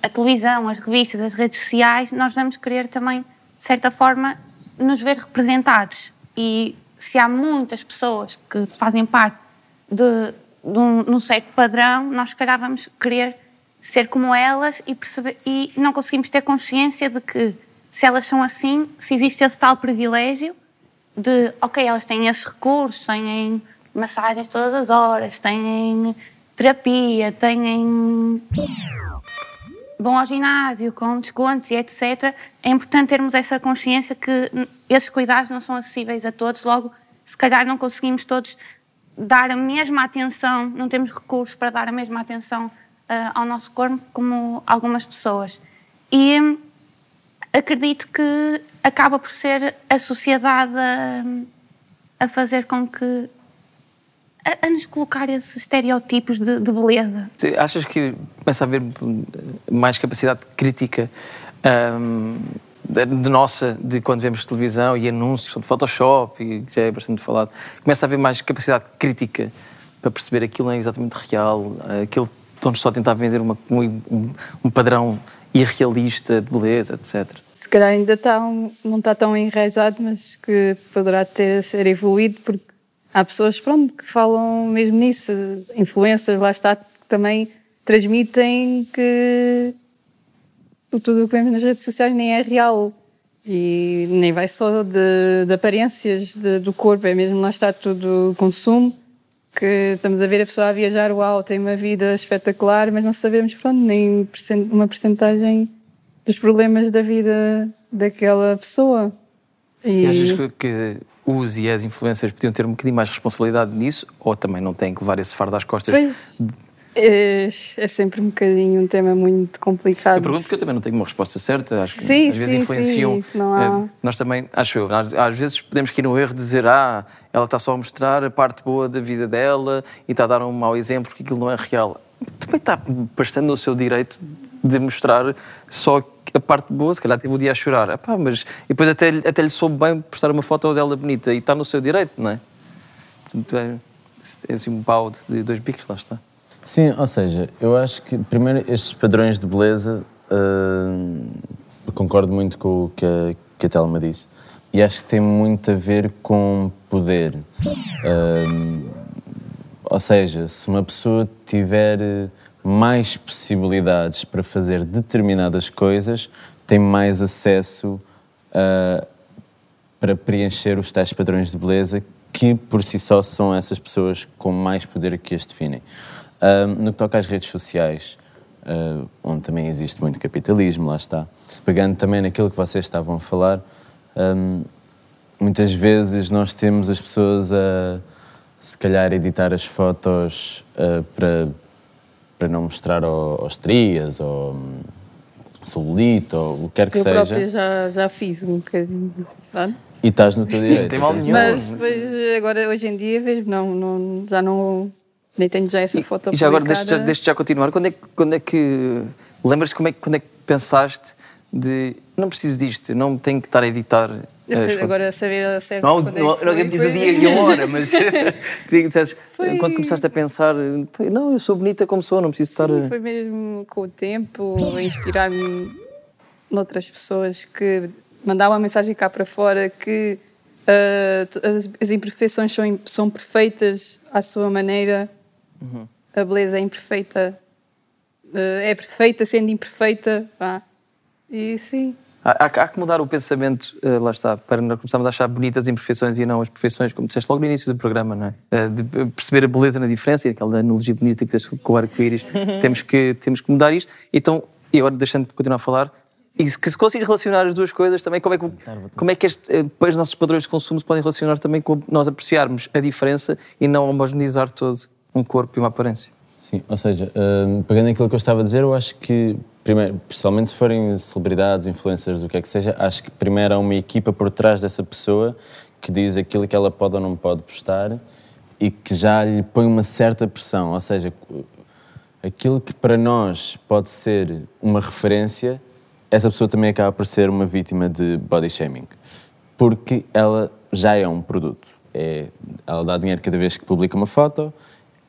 a televisão, as revistas, as redes sociais, nós vamos querer também, de certa forma, nos ver representados. E se há muitas pessoas que fazem parte de, de um, de um certo padrão, nós, se calhar, vamos querer ser como elas e, perceber, e não conseguimos ter consciência de que, se elas são assim, se existe esse tal privilégio de, ok, elas têm esses recursos, têm massagens todas as horas, têm terapia, têm vão ao ginásio com descontos e etc. É importante termos essa consciência que esses cuidados não são acessíveis a todos, logo, se calhar não conseguimos todos dar a mesma atenção, não temos recursos para dar a mesma atenção ah, ao nosso corpo como algumas pessoas. E acredito que acaba por ser a sociedade a, a fazer com que. A, a nos colocar esses estereótipos de, de beleza. Achas que começa a haver mais capacidade crítica hum, de nossa, de quando vemos televisão e anúncios de Photoshop, e já é bastante falado, começa a haver mais capacidade crítica para perceber aquilo não é exatamente real, aquilo estão-nos só a tentar vender uma- um, um- padrão irrealista de beleza, etc. Se calhar ainda está um- não está tão enraizado, mas que poderá ter ser evoluído, porque há pessoas pronto, que falam mesmo nisso, influências, lá está, que também transmitem que tudo o que vemos nas redes sociais nem é real. E nem vai só de, de aparências de- do corpo, é mesmo lá está tudo consumo, que estamos a ver a pessoa a viajar, uau, tem uma vida espetacular, mas não sabemos, pronto, nem uma percentagem dos problemas da vida daquela pessoa. E achas que, que os e as influencers podiam ter um bocadinho mais responsabilidade nisso ou também não têm que levar esse fardo às costas? Pois, é, é sempre um bocadinho um tema muito complicado. Eu pergunto porque eu também não tenho uma resposta certa. Acho que Sim, às vezes sim, influenciam. sim, não há- eh, Nós também, acho eu, às, às vezes podemos cair no erro de dizer ah, ela está só a mostrar a parte boa da vida dela e está a dar um mau exemplo porque aquilo não é real. Também está bastante no seu direito de mostrar só a parte boa, se calhar teve o dia a chorar. Epá, mas e depois até, lhe- até lhe soube bem postar uma foto dela bonita e está no seu direito, não é? Portanto, é, é assim um balde de dois bicos, lá está. Sim, ou seja, eu acho que, primeiro, estes padrões de beleza, eu concordo muito com o que a, que a Telma disse. E acho que tem muito a ver com poder. Hum, ou seja, se uma pessoa tiver mais possibilidades para fazer determinadas coisas, tem mais acesso a para preencher os tais padrões de beleza que por si só são essas pessoas com mais poder que as definem. Ahm, no que toca às redes sociais, ah, onde também existe muito capitalismo, lá está. Pegando também naquilo que vocês estavam a falar, ahm, muitas vezes nós temos as pessoas a, se calhar, editar as fotos ah, para, para não mostrar ao- aos trias ou celulite ou o que quer que eu seja. própria já, já fiz um bocadinho. sabe? E estás no teu direito. tem mal nenhum. Mas depois, agora, hoje em dia, vejo, não, não, já não. Nem tenho já essa foto E já agora, deixa, já- deixa já continuar. Quando é, que- quando é que. Lembras-te como é, que- quando é que pensaste de. Não preciso disto, não tenho que estar a editar as fotos. agora saber a certo. Não, é não, que não foi, que diz o foi- dia e a hora, mas queria que dissesses, quando começaste a pensar, "Pá, não, eu sou bonita como sou, não preciso estar. a-" Foi mesmo com o tempo, a inspirar-me noutras pessoas que mandavam uma mensagem cá para fora que t- as, as imperfeições são, são perfeitas à sua maneira, Uhum. a beleza é imperfeita eh, é perfeita sendo imperfeita. Pá. E sim. Há, há- há que mudar o pensamento, eh, lá está, para nós começarmos a achar bonitas as imperfeições e não as perfeições, como disseste logo no início do programa, não é? Eh, De perceber a beleza na diferença e aquela analogia bonita que deste com o arco-íris. temos, que, temos que mudar isto. Então, e agora deixando de continuar a falar, e se que se conseguires relacionar as duas coisas também, como é que, como é que este, os nossos padrões de consumo se podem relacionar também com nós apreciarmos a diferença e não homogeneizar todo um corpo e uma aparência? Sim, ou seja, hum, pegando aquilo que eu estava a dizer, eu acho que, primeiro, principalmente se forem celebridades, influencers, o que é que seja, acho que primeiro há uma equipa por trás dessa pessoa que diz aquilo que ela pode ou não pode postar e que já lhe põe uma certa pressão. Ou seja, aquilo que para nós pode ser uma referência, essa pessoa também acaba por ser uma vítima de body shaming. Porque ela já é um produto. É, ela dá dinheiro cada vez que publica uma foto,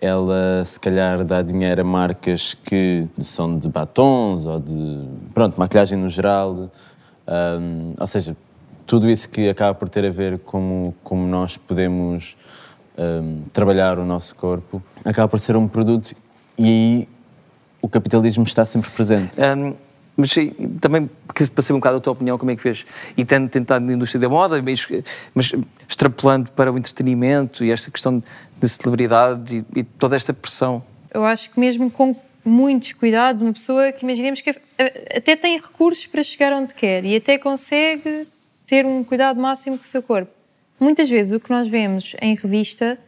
ela se calhar dá dinheiro a marcas que são de batons ou de pronto, maquilhagem no geral. Hum, ou seja, tudo isso que acaba por ter a ver como, como nós podemos hum, trabalhar o nosso corpo, acaba por ser um produto e aí o capitalismo está sempre presente. Hum, mas também para saber um bocado a tua opinião, como é que vês? E tendo tentado na indústria da moda, mas, mas extrapolando para o entretenimento e esta questão de celebridade e, e toda esta pressão. Eu acho que mesmo com muitos cuidados, uma pessoa que imaginemos que até tem recursos para chegar onde quer e até consegue ter um cuidado máximo com o seu corpo. Muitas vezes o que nós vemos em revista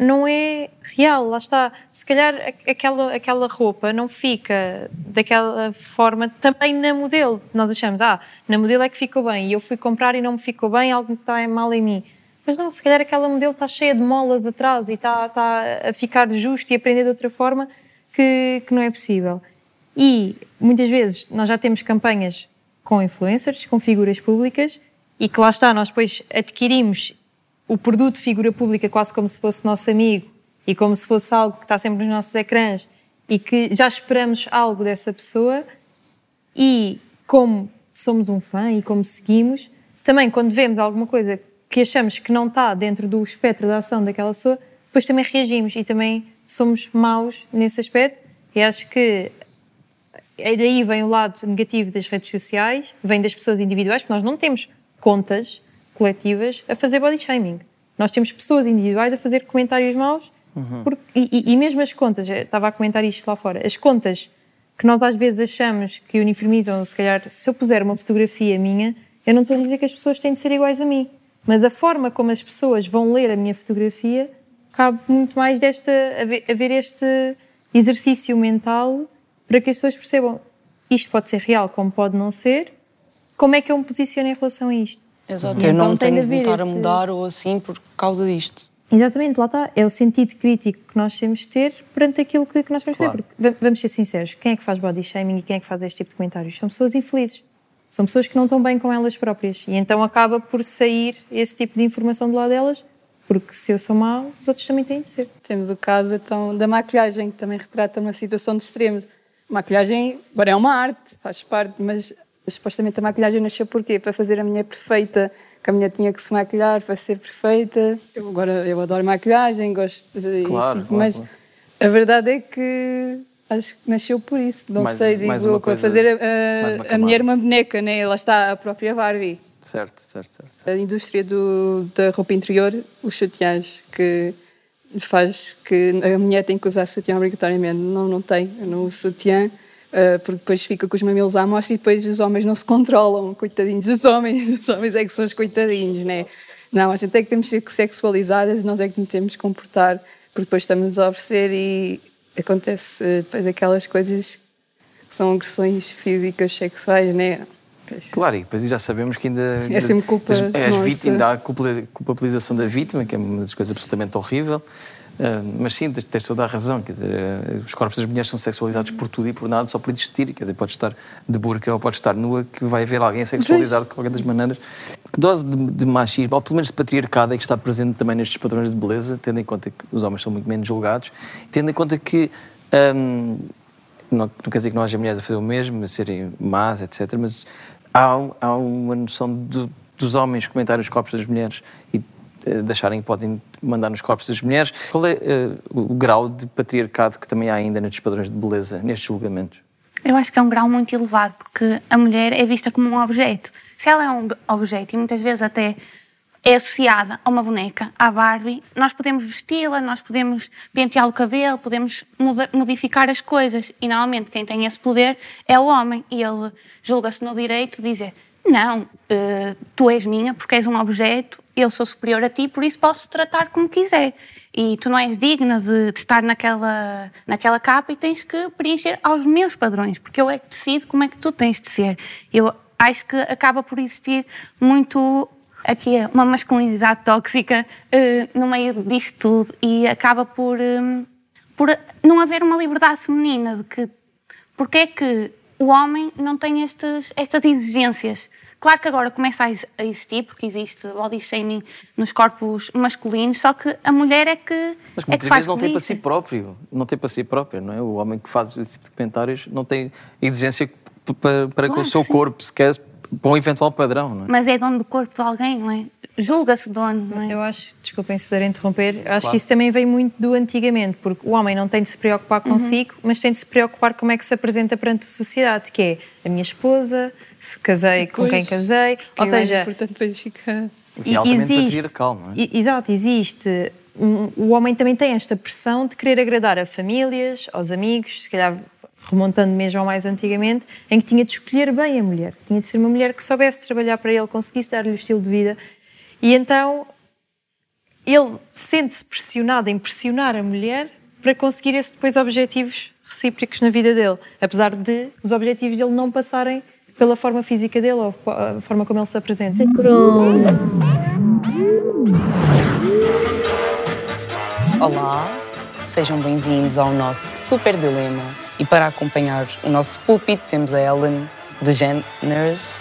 não é real, lá está. Se calhar aquela, aquela roupa não fica daquela forma também na modelo. Nós achamos, ah, na modelo é que ficou bem e eu fui comprar e não me ficou bem, algo está mal em mim. Mas não, se calhar aquela modelo está cheia de molas atrás e está, está a ficar justo e a prender de outra forma que, que não é possível. E muitas vezes nós já temos campanhas com influencers, com figuras públicas, e que lá está, nós depois adquirimos o produto figura pública quase como se fosse nosso amigo e como se fosse algo que está sempre nos nossos ecrãs e que já esperamos algo dessa pessoa e como somos um fã e como seguimos, também quando vemos alguma coisa que achamos que não está dentro do espectro da ação daquela pessoa, depois também reagimos e também somos maus nesse aspecto. E acho que é daí vem o lado negativo das redes sociais, vem das pessoas individuais, porque nós não temos contas coletivas a fazer body shaming. Nós temos pessoas individuais a fazer comentários maus porque- e, e- mesmo as contas, estava a comentar isto lá fora, as contas que nós às vezes achamos que uniformizam, se calhar, se eu puser uma fotografia minha, eu não estou a dizer que as pessoas têm de ser iguais a mim, mas a forma como as pessoas vão ler a minha fotografia cabe muito mais desta, haver, haver este exercício mental para que as pessoas percebam isto pode ser real, como pode não ser, como é que eu me posiciono em relação a isto. Exato, eu não então tem tenho de voltar a esse- mudar ou assim por causa disto. Exatamente, lá está. É o sentido crítico que nós temos de ter perante aquilo que, que nós vamos Claro. fazer. Porque, va- vamos ser sinceros, quem é que faz body shaming e quem é que faz este tipo de comentários? São pessoas infelizes. São pessoas que não estão bem com elas próprias. E então acaba por sair esse tipo de informação do lado delas, porque se eu sou mau, os outros também têm de ser. Temos o caso então, da maquilhagem, que também retrata uma situação de extremos. Maquilhagem, agora é uma arte, faz parte, mas supostamente a maquilhagem nasceu porquê? Para fazer a mulher perfeita, que a mulher tinha que se maquilhar para ser perfeita. Eu agora eu adoro maquilhagem, gosto de Claro, mas claro. a verdade é que acho que nasceu por isso. Não Mais- sei, digo, para coisa- fazer a, a mulher uma boneca, né? Lá está a própria Barbie. Certo, certo, certo. A indústria do, da roupa interior, os sutiãs, que faz que a mulher tem que usar sutiã obrigatoriamente. Não, não tem. Uso sutiã, porque depois fica com os mamilos à mostra e depois os homens não se controlam. Coitadinhos dos homens. Os homens é que são os coitadinhos, né? Não, a gente é que temos que ser sexualizadas, nós é que nos temos que comportar, porque depois estamos a oferecer e acontece eh, depois aquelas coisas que são agressões físicas, sexuais, né? Claro, e depois já sabemos que ainda. É sempre culpa as, é, vítimas, ainda há a culpa- culpabilização da vítima, que é uma das coisas absolutamente horrível. Ah, mas sim, tens, toda a razão. Quer dizer, ah, os corpos das mulheres são sexualizados por tudo e por nada, só por existir. Quer dizer, pode estar de burca ou pode estar nua, que vai haver alguém sexualizado de qualquer das maneiras. Que dose de, de machismo, ou pelo menos de patriarcado, é que está presente também nestes padrões de beleza, tendo em conta que os homens são muito menos julgados, tendo em conta que. ahm, não, não quer dizer que não haja mulheres a fazer o mesmo, a serem más, etc. Mas há, há uma noção do- dos homens comentarem os corpos das mulheres e de acharem que podem mandar nos corpos das mulheres. Qual é eh, o grau de patriarcado que também há ainda nestes padrões de beleza, nestes julgamentos? Eu acho que é um grau muito elevado, porque a mulher é vista como um objeto. Se ela é um objeto e muitas vezes até é associada a uma boneca, à Barbie, nós podemos vesti-la, nós podemos pentear o cabelo, podemos modificar as coisas. E normalmente quem tem esse poder é o homem. E ele julga-se no direito de dizer: Não, eh, tu és minha porque és um objeto, eu sou superior a ti, por isso posso tratar como quiser. E tu não és digna de, de estar naquela, naquela capa e tens que preencher aos meus padrões, porque eu é que decido como é que tu tens de ser. Eu acho que acaba por existir muito aqui é uma masculinidade tóxica eh, no meio disto tudo e acaba por, eh, por não haver uma liberdade feminina de que porque é que o homem não tem estes, estas exigências. Claro que agora começa a ex- a existir, porque existe body shaming nos corpos masculinos, só que a mulher é que, Mas é que muitas faz vezes não tem para isso. si próprio. Não tem para si próprio, não é? O homem que faz esse tipo de comentários não tem exigência para, para com Claro o seu sim. corpo, sequer para um eventual padrão, não é? Mas é dono do corpo de alguém, não é? Julga-se dono, não é? Eu acho, desculpem se puder interromper, eu acho Claro. que isso também vem muito do antigamente, porque o homem não tem de se preocupar Uhum. consigo, mas tem de se preocupar como é que se apresenta perante a sociedade, que é a minha esposa, se casei com quem casei, quem ou mais seja, importante depois fica. O que é altamente patriarcal, não é? e- Exato, existe. O homem também tem esta pressão de querer agradar a famílias, aos amigos, se calhar remontando mesmo ao mais antigamente, em que tinha de escolher bem a mulher. Tinha de ser uma mulher que soubesse trabalhar para ele, conseguisse dar-lhe o estilo de vida. E então ele sente-se pressionado em pressionar a mulher para conseguir esses depois objetivos recíprocos na vida dele, apesar de os objetivos dele não passarem pela forma física dele ou a forma como ele se apresenta. Olá, sejam bem-vindos ao nosso Super Dilema. E para acompanhar o nosso púlpito temos a Ellen DeGeneres.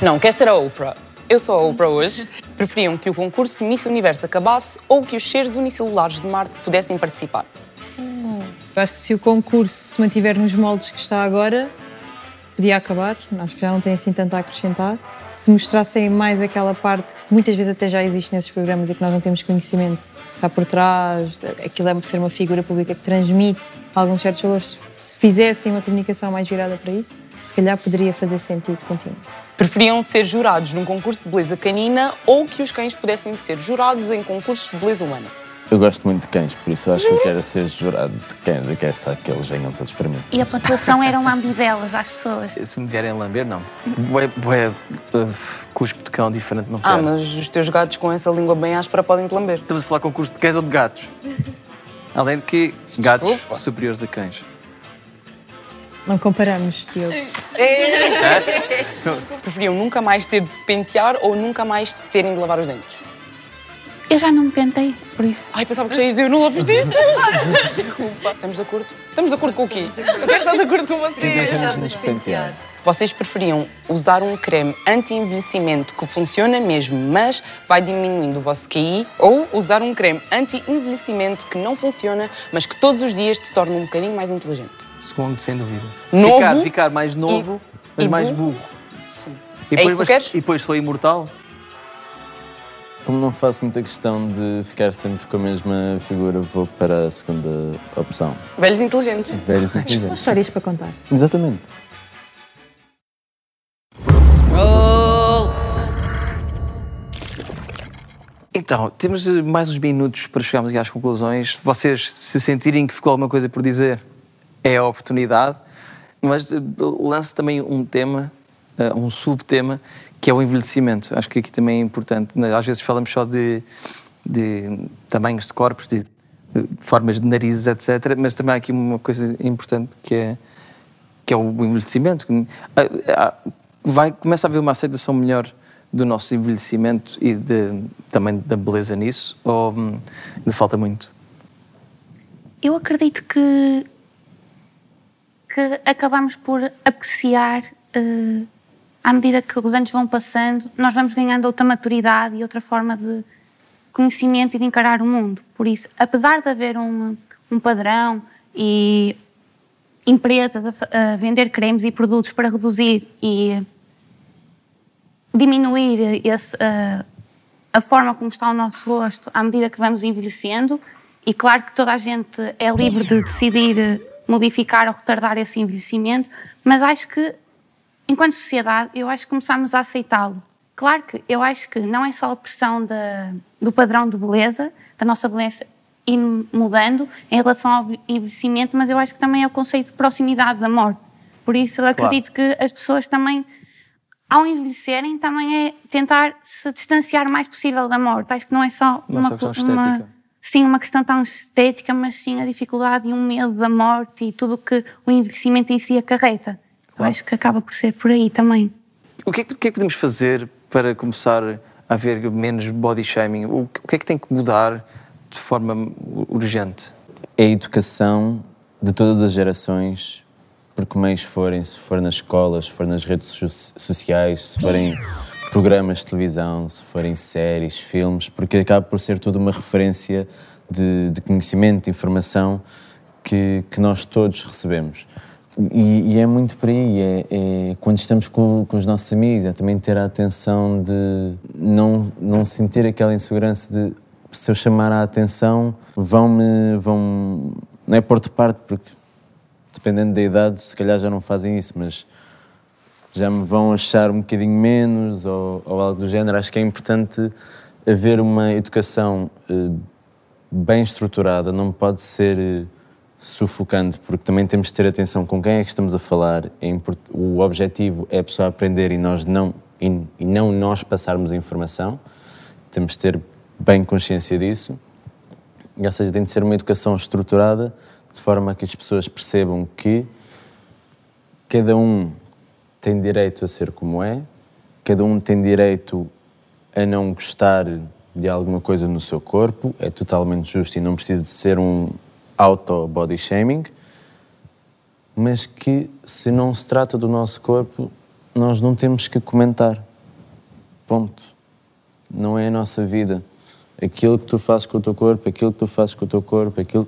Não, quer ser a Oprah. Eu sou a Oprah hoje. Preferiam que o concurso Miss Universo acabasse ou que os seres unicelulares de Marte pudessem participar? Eu acho que se o concurso se mantiver nos moldes que está agora, podia acabar. Acho que já não tem assim tanto a acrescentar. Se mostrassem mais aquela parte que muitas vezes até já existe nesses programas e que nós não temos conhecimento, está por trás, aquilo é ser uma figura pública que transmite alguns certos valores. Se fizessem uma comunicação mais virada para isso, se calhar poderia fazer sentido continuar. Preferiam ser jurados num concurso de beleza canina ou que os cães pudessem ser jurados em concursos de beleza humana? Eu gosto muito de cães, por isso eu acho que eu quero ser jurado de cães. Eu quero só que eles venham todos para mim. E a pontuação era um lambidelas às pessoas. Se me vierem lamber, não. Bué, bué, uh, cuspo de cão diferente, não Ah, quero. mas os teus gatos com essa língua bem áspera podem te lamber. Estamos a falar concurso de cães ou de gatos? Além de que gatos superiores a cães. Não comparamos, Diogo. Preferiam nunca mais ter de se pentear ou nunca mais terem de lavar os dentes? Eu já não me pentei, por isso. Ai, pensava que já ias dizer eu não lavo os dentes. Desculpa. Estamos de acordo? Estamos de acordo com o quê? Eu quero estar de acordo com vocês. Deixa-nos pentear. Vocês preferiam usar um creme anti-envelhecimento que funciona mesmo, mas vai diminuindo o vosso QI, ou usar um creme anti-envelhecimento que não funciona, mas que todos os dias te torna um bocadinho mais inteligente? Segundo, sem dúvida. Novo Ficar, ficar mais novo, mas e mais burro. burro. Sim. E É depois, isso que queres? e depois sou imortal? Como não faço muita questão de ficar sempre com a mesma figura, vou para a segunda opção. Velhos inteligentes. Velhos São inteligentes. histórias para contar. Exatamente. Então, temos eh, mais uns minutos para chegarmos às conclusões. Vocês, se sentirem que ficou alguma coisa por dizer, é a oportunidade. Mas eh, lanço também um tema, eh, um subtema, que é o envelhecimento. Acho que aqui também é importante. Às vezes falamos só de, de tamanhos de corpos, de formas de narizes, etc. Mas também há aqui uma coisa importante que é, que é o envelhecimento. Ah, ah, Vai, começa a haver uma aceitação melhor do nosso envelhecimento e de, também da beleza nisso? Ou hum, falta muito? Eu acredito que, que acabamos por apreciar, eh, à medida que os anos vão passando, nós vamos ganhando outra maturidade e outra forma de conhecimento e de encarar o mundo. Por isso, apesar de haver um, um padrão e empresas a, a vender cremes e produtos para reduzir e diminuir esse, eh, a forma como está o nosso rosto à medida que vamos envelhecendo. E claro que toda a gente é livre de decidir eh, modificar ou retardar esse envelhecimento, mas acho que, enquanto sociedade, eu acho que começamos a aceitá-lo. Claro que eu acho que não é só a pressão da, do padrão de beleza, da nossa beleza ir mudando em relação ao envelhecimento, mas eu acho que também é o conceito de proximidade da morte. Por isso eu acredito que as pessoas também, ao envelhecerem, também é tentar se distanciar o mais possível da morte. Acho que não é só Não é uma, só questão uma- estética. sim, uma questão tão estética, mas sim a dificuldade e um medo da morte e tudo o que o envelhecimento em si acarreta. Eu acho que acaba por ser por aí também. O que, é que, o que é que podemos fazer para começar a haver menos body shaming? O, que- o que é que tem que mudar de forma urgente? É a educação de todas as gerações, por que meios forem, se for nas escolas, se for nas redes so- sociais, se forem programas de televisão, se forem séries, filmes, porque acaba por ser tudo uma referência de, de conhecimento, de informação que, que nós todos recebemos. E, e é muito por aí, é, é quando estamos com, com os nossos amigos, é também ter a atenção de não, não sentir aquela insegurança de se eu chamar a atenção, vão-me. Vão, não é pôr de parte, porque dependendo da idade, se calhar já não fazem isso, mas já me vão achar um bocadinho menos ou, ou algo do género. Acho que é importante haver uma educação eh, bem estruturada, não pode ser eh, sufocante, porque também temos de ter atenção com quem é que estamos a falar. É o objetivo é a pessoa aprender e nós não e não nós passarmos a informação. Temos de ter bem consciência disso. E, ou seja, tem de ser uma educação estruturada de forma que as pessoas percebam que cada um tem direito a ser como é, cada um tem direito a não gostar de alguma coisa no seu corpo, é totalmente justo e não precisa de ser um auto-body shaming, mas que se não se trata do nosso corpo, nós não temos que comentar. Ponto. Não é a nossa vida. Aquilo que tu fazes com o teu corpo, aquilo que tu fazes com o teu corpo, aquilo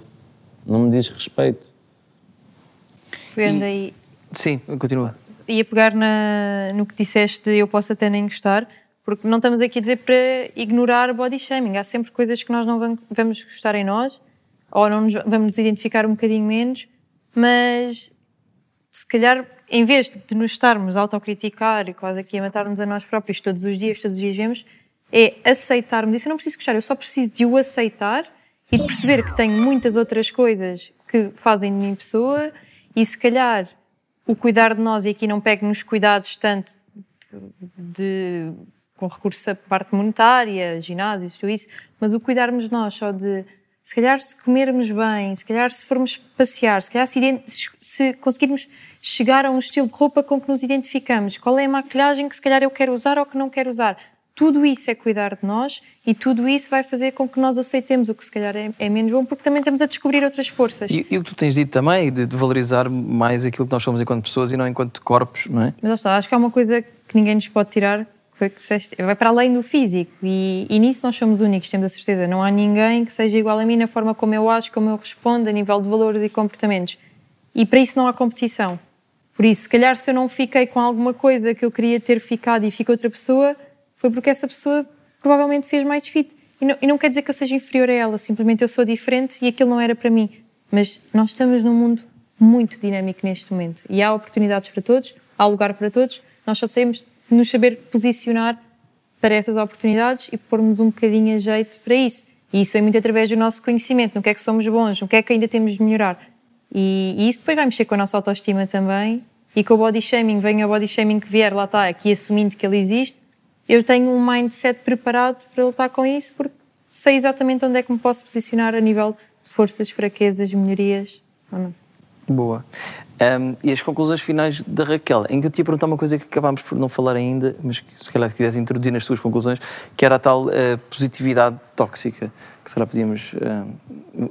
não me diz respeito. Pegando aí, Sim, continua. ia pegar na, no que disseste, eu posso até nem gostar, porque não estamos aqui a dizer para ignorar body shaming. Há sempre coisas que nós não vam- vamos gostar em nós, ou não nos, vamos nos identificar um bocadinho menos, mas se calhar, em vez de nos estarmos a autocriticar e quase aqui a matar-nos a nós próprios todos os dias, todos os dias vemos, é aceitarmos isso. Eu não preciso gostar, eu só preciso de o aceitar e de perceber que tenho muitas outras coisas que fazem de mim pessoa e se calhar o cuidar de nós, e aqui não pego nos cuidados tanto de, com recurso à parte monetária, ginásios, tudo isso, mas o cuidarmos de nós só de se calhar se comermos bem, se calhar se formos passear, se calhar se, se conseguirmos chegar a um estilo de roupa com que nos identificamos, qual é a maquilhagem que se calhar eu quero usar ou que não quero usar. Tudo isso é cuidar de nós e tudo isso vai fazer com que nós aceitemos o que se calhar é, é menos bom, porque também estamos a descobrir outras forças. E, e o que tu tens dito também, de, de valorizar mais aquilo que nós somos enquanto pessoas e não enquanto corpos, não é? Mas está, acho que há uma coisa que ninguém nos pode tirar, que vai para além do físico e, e nisso nós somos únicos, temos a certeza. Não há ninguém que seja igual a mim na forma como eu acho, como eu respondo, a nível de valores e comportamentos. E para isso não há competição. Por isso, se calhar se eu não fiquei com alguma coisa que eu queria ter ficado e fica outra pessoa, foi porque essa pessoa provavelmente fez mais fit. E não, e não quer dizer que eu seja inferior a ela, simplesmente eu sou diferente e aquilo não era para mim. Mas nós estamos num mundo muito dinâmico neste momento e há oportunidades para todos, há lugar para todos. Nós só de nos saber posicionar para essas oportunidades e pormos um bocadinho a jeito para isso. E isso é muito através do nosso conhecimento, no que é que somos bons, no que é que ainda temos de melhorar. E, e isso depois vai mexer com a nossa autoestima também e com o body shaming, venha o body shaming que vier, lá está, aqui assumindo que ele existe, eu tenho um mindset preparado para lutar com isso porque sei exatamente onde é que me posso posicionar a nível de forças, fraquezas, melhorias ou não. Boa. Ahm, e as conclusões finais da Raquel, em que eu te ia perguntar uma coisa que acabámos por não falar ainda, mas que se calhar quisesse introduzir nas tuas conclusões, que era a tal eh, positividade tóxica, que se calhar podíamos... ahm,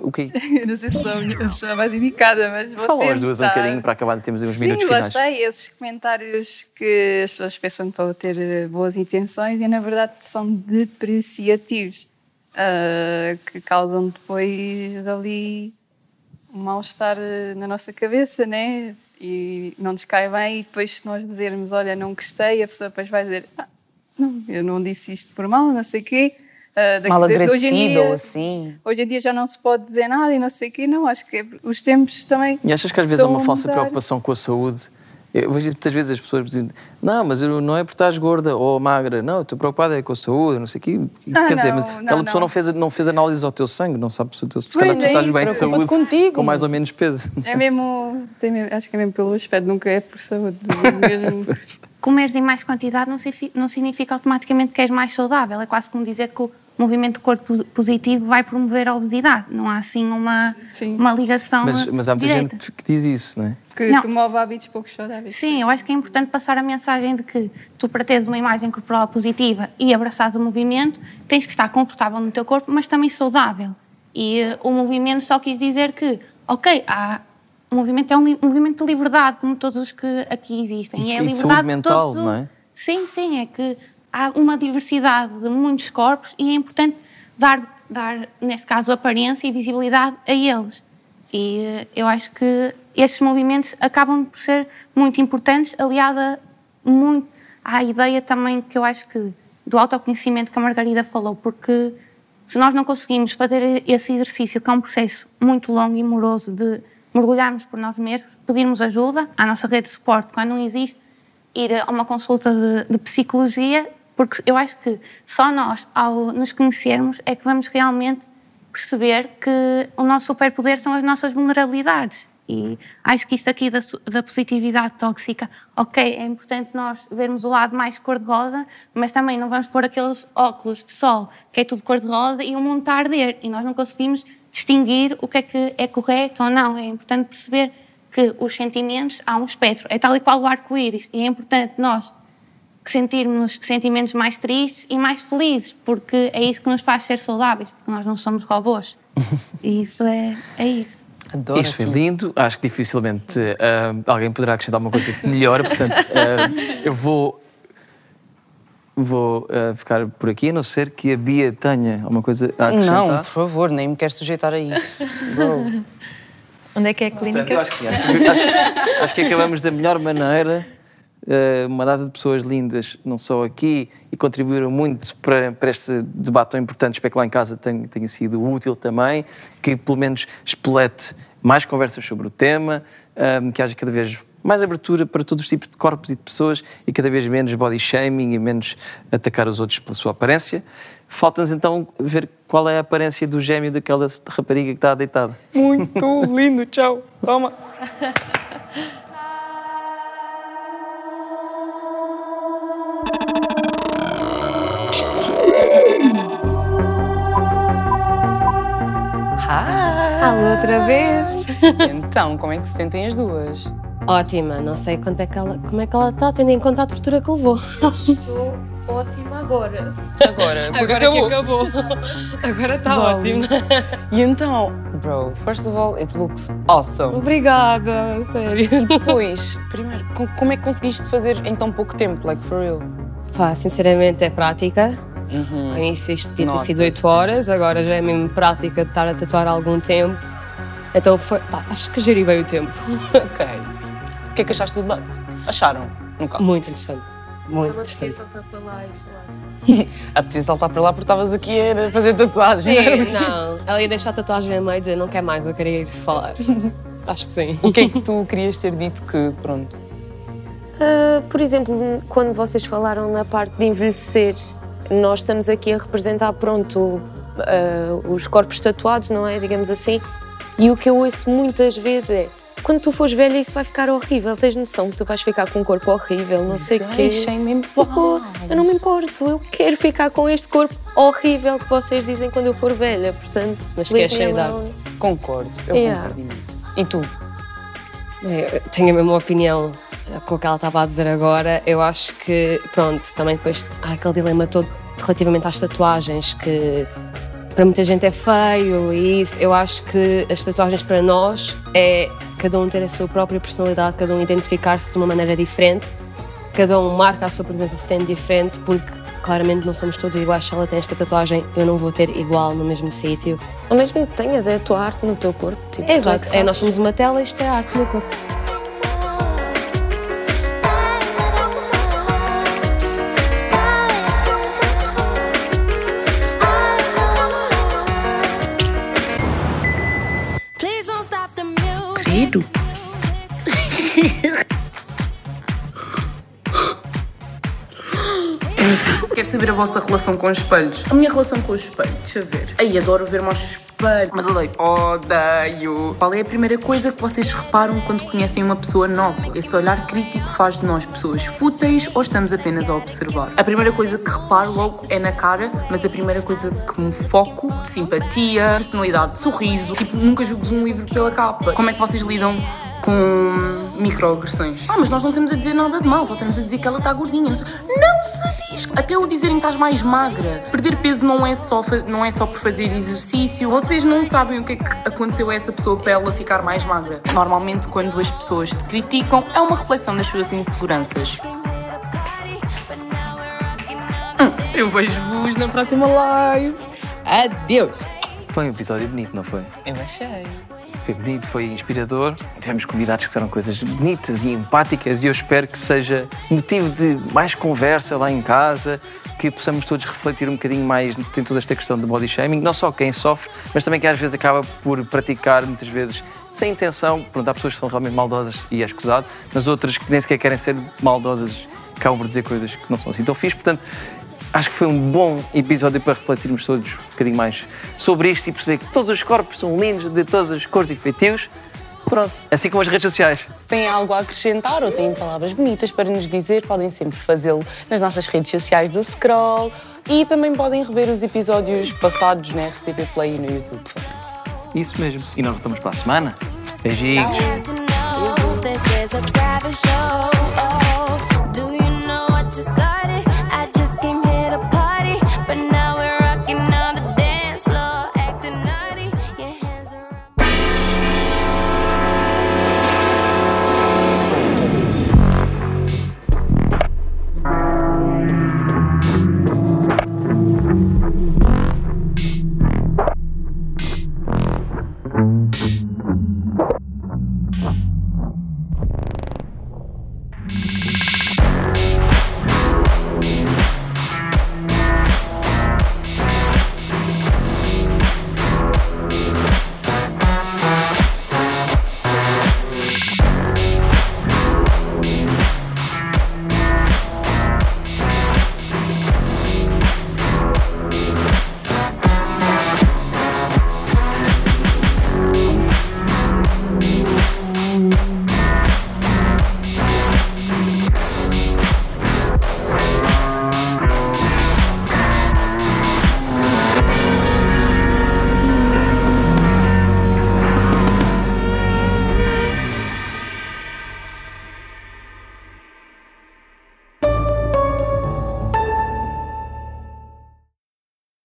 o que Eu não sei se sou a pessoa mais indicada, mas vou Falam as duas um tentar. bocadinho para acabar de termos uns Sim, minutos finais. está, esses comentários que as pessoas pensam que estão a ter eh, boas intenções e na verdade são depreciativos, ah, que causam depois ali um mal-estar eh, na nossa cabeça, né? E não nos cai bem, e depois se nós dizermos, olha, não gostei, a pessoa depois vai dizer, ah, Não, eu não disse isto por mal, não sei o quê. Daqui- Mal de- hoje em agradecido dia- ou assim. Hoje em dia já não se pode dizer nada e não sei o quê. Não, acho que é- os tempos também. E achas que às vezes há estão uma falsa preocupação com a saúde? Eu vejo isso muitas vezes as pessoas dizem, não, mas eu não é porque estás gorda ou magra, não, estou preocupada é com a saúde, não sei o quê. Ah, Quer dizer, não, mas não, aquela pessoa não. não fez, não fez análise ao teu sangue, não sabe se o teu se calhar tu é estás bem de saúde, contigo. com mais ou menos peso. É mesmo, Acho que é mesmo pelo aspecto, nunca é por saúde. Mesmo. Comeres em mais quantidade não, não significa automaticamente que és mais saudável. É quase como dizer que o movimento de corpo positivo vai promover a obesidade. Não há assim uma, uma ligação Mas, mas há muita direta. gente que diz isso, não é? que Não. promove hábitos pouco saudáveis. Sim, eu acho que é importante passar a mensagem de que tu, para teres uma imagem corporal positiva e abraçares o movimento, tens que estar confortável no teu corpo, mas também saudável. E eh, o movimento só quis dizer que, ok, há, o movimento é um movimento de liberdade, como todos os que aqui existem. E de- é a e de liberdade saúde mental, todos o- não é? Sim, sim, é que há uma diversidade de muitos corpos e é importante dar, dar neste caso, aparência e visibilidade a eles. E eh, eu acho que estes movimentos acabam por ser muito importantes, aliada muito à ideia também que eu acho que do autoconhecimento que a Margarida falou, porque se nós não conseguimos fazer esse exercício, que é um processo muito longo e moroso de mergulharmos por nós mesmos, pedirmos ajuda à nossa rede de suporte quando não existe, ir a uma consulta de, de psicologia, porque eu acho que só nós, ao nos conhecermos, é que vamos realmente perceber que o nosso superpoder são as nossas vulnerabilidades. E acho que isto aqui da, da positividade tóxica, ok, é importante nós vermos o lado mais cor-de-rosa, mas também não vamos pôr aqueles óculos de sol que é tudo cor-de-rosa e o mundo está a arder e nós não conseguimos distinguir o que é que é correto ou não. É importante perceber que os sentimentos, há um espectro, é tal e qual o arco-íris e é importante nós que sentirmos sentimentos mais tristes e mais felizes, porque é isso que nos faz ser saudáveis, porque nós não somos robôs. E isso é, é isso. Adoro Isso foi lindo. Acho que dificilmente ah, alguém poderá acrescentar uma coisa que melhor. Portanto, ah, eu vou, vou ah, ficar por aqui, a não ser que a Bia tenha alguma coisa a acrescentar. Não, por favor, nem me quero sujeitar a isso. Bro. Onde é que é a Portanto, clínica? eu acho que, sim, acho, que, acho que- acho que acabamos da melhor maneira. Eh, uma data de pessoas lindas, não só aqui, e contribuíram muito para, para este debate tão importante. Espero que lá em casa tenha, tenha sido útil também, que pelo menos espolete mais conversas sobre o tema, eh, que haja cada vez mais abertura para todos os tipos de corpos e de pessoas e cada vez menos body shaming e menos atacar os outros pela sua aparência. Falta-nos então ver qual é a aparência do gêmeo daquela rapariga que está deitada. Muito lindo, tchau. Toma. Alô, outra vez. Então, como é que se sentem as duas? Ótima, não sei quanto é que ela, como é que ela está, tendo em conta a tortura que levou. Estou ótima agora. Agora, porque Agora que acabou. acabou. Agora está Bom. ótimo. E então, bro, first of all, it looks awesome. Obrigada, sério. Depois, primeiro, co- como é que conseguiste fazer em tão pouco tempo, like for real? Pá, sinceramente é prática. Ao início podia ter sido 8 horas, agora já é mesmo prática de estar a tatuar há algum tempo. Então foi, pá, acho que geri bem o tempo. Ok. O que é que achaste do debate? Acharam? No caso. Muito interessante. Muito interessante. saltar para lá e falar. Apetecia saltar para lá porque estavas aqui a fazer tatuagem. Sim, não. Ela ia deixar a tatuagem a meio e dizer não quer mais, eu queria ir falar. Acho que sim. O que é que tu querias ter dito que, pronto, Ah, por exemplo, quando vocês falaram na parte de envelhecer, nós estamos aqui a representar, pronto, ah, os corpos tatuados, não é? Digamos assim. E o que eu ouço muitas vezes é: quando tu fores velha, isso vai ficar horrível. Tens noção que tu vais ficar com um corpo horrível, não sei o quê. Deixem-me em Oh, eu não me importo, eu quero ficar com este corpo horrível que vocês dizem quando eu for velha, portanto. Mas que é cheio de arte. concordo. Eu Yeah. concordo imenso. E tu? Eu tenho a mesma opinião com o que ela estava a dizer agora. Eu acho que, pronto, também depois há aquele dilema todo relativamente às tatuagens, que para muita gente é feio e isso. Eu acho que as tatuagens para nós é cada um ter a sua própria personalidade, cada um identificar-se de uma maneira diferente, cada um marca a sua presença sendo diferente, porque claramente não somos todos iguais. Se ela tem esta tatuagem, eu não vou ter igual no mesmo sítio. Ao mesmo que tenhas, é a tua arte no teu corpo. Tipo, Exato, é, nós somos uma tela e isto é arte no corpo. Saber a vossa relação com os espelhos. A minha relação com os espelhos, deixa eu ver. Aí adoro ver-me aos espelhos, mas odeio. Odeio. Qual é a primeira coisa que vocês reparam quando conhecem uma pessoa nova? Esse olhar crítico faz de nós pessoas fúteis ou estamos apenas a observar? A primeira coisa que reparo logo é na cara, mas a primeira coisa que me foco, simpatia, personalidade, sorriso. Tipo, nunca julgo um livro pela capa. Como é que vocês lidam com microagressões? Ah, mas nós não estamos a dizer nada de mal, só estamos a dizer que ela está gordinha. Não, se diz! Até o dizerem que estás mais magra. Perder peso não é, só não é só por fazer exercício. Vocês não sabem o que é que aconteceu a essa pessoa para ela ficar mais magra. Normalmente, quando as pessoas te criticam, é uma reflexão das suas inseguranças. Hum, Eu vejo-vos na próxima live. Adeus! Foi um episódio bonito, não foi? Eu achei. Foi bonito, foi inspirador. Tivemos convidados que disseram coisas bonitas e empáticas e eu espero que seja motivo de mais conversa lá em casa, que possamos todos refletir um bocadinho mais em toda esta questão do body shaming, não só quem sofre, mas também quem às vezes acaba por praticar, muitas vezes sem intenção. Pronto, há pessoas que são realmente maldosas e é escusado, mas outras que nem sequer querem ser maldosas acabam por dizer coisas que não são assim tão fixe. Portanto, acho que foi um bom episódio para refletirmos todos um bocadinho mais sobre isto e perceber que todos os corpos são lindos, de todas as cores e feitios. Pronto, assim como as redes sociais. Têm algo a acrescentar ou têm palavras bonitas para nos dizer, podem sempre fazê-lo nas nossas redes sociais do Scroll e também podem rever os episódios passados na RTP Play e no YouTube. Isso mesmo. E nós voltamos para a semana. Beijinhos. This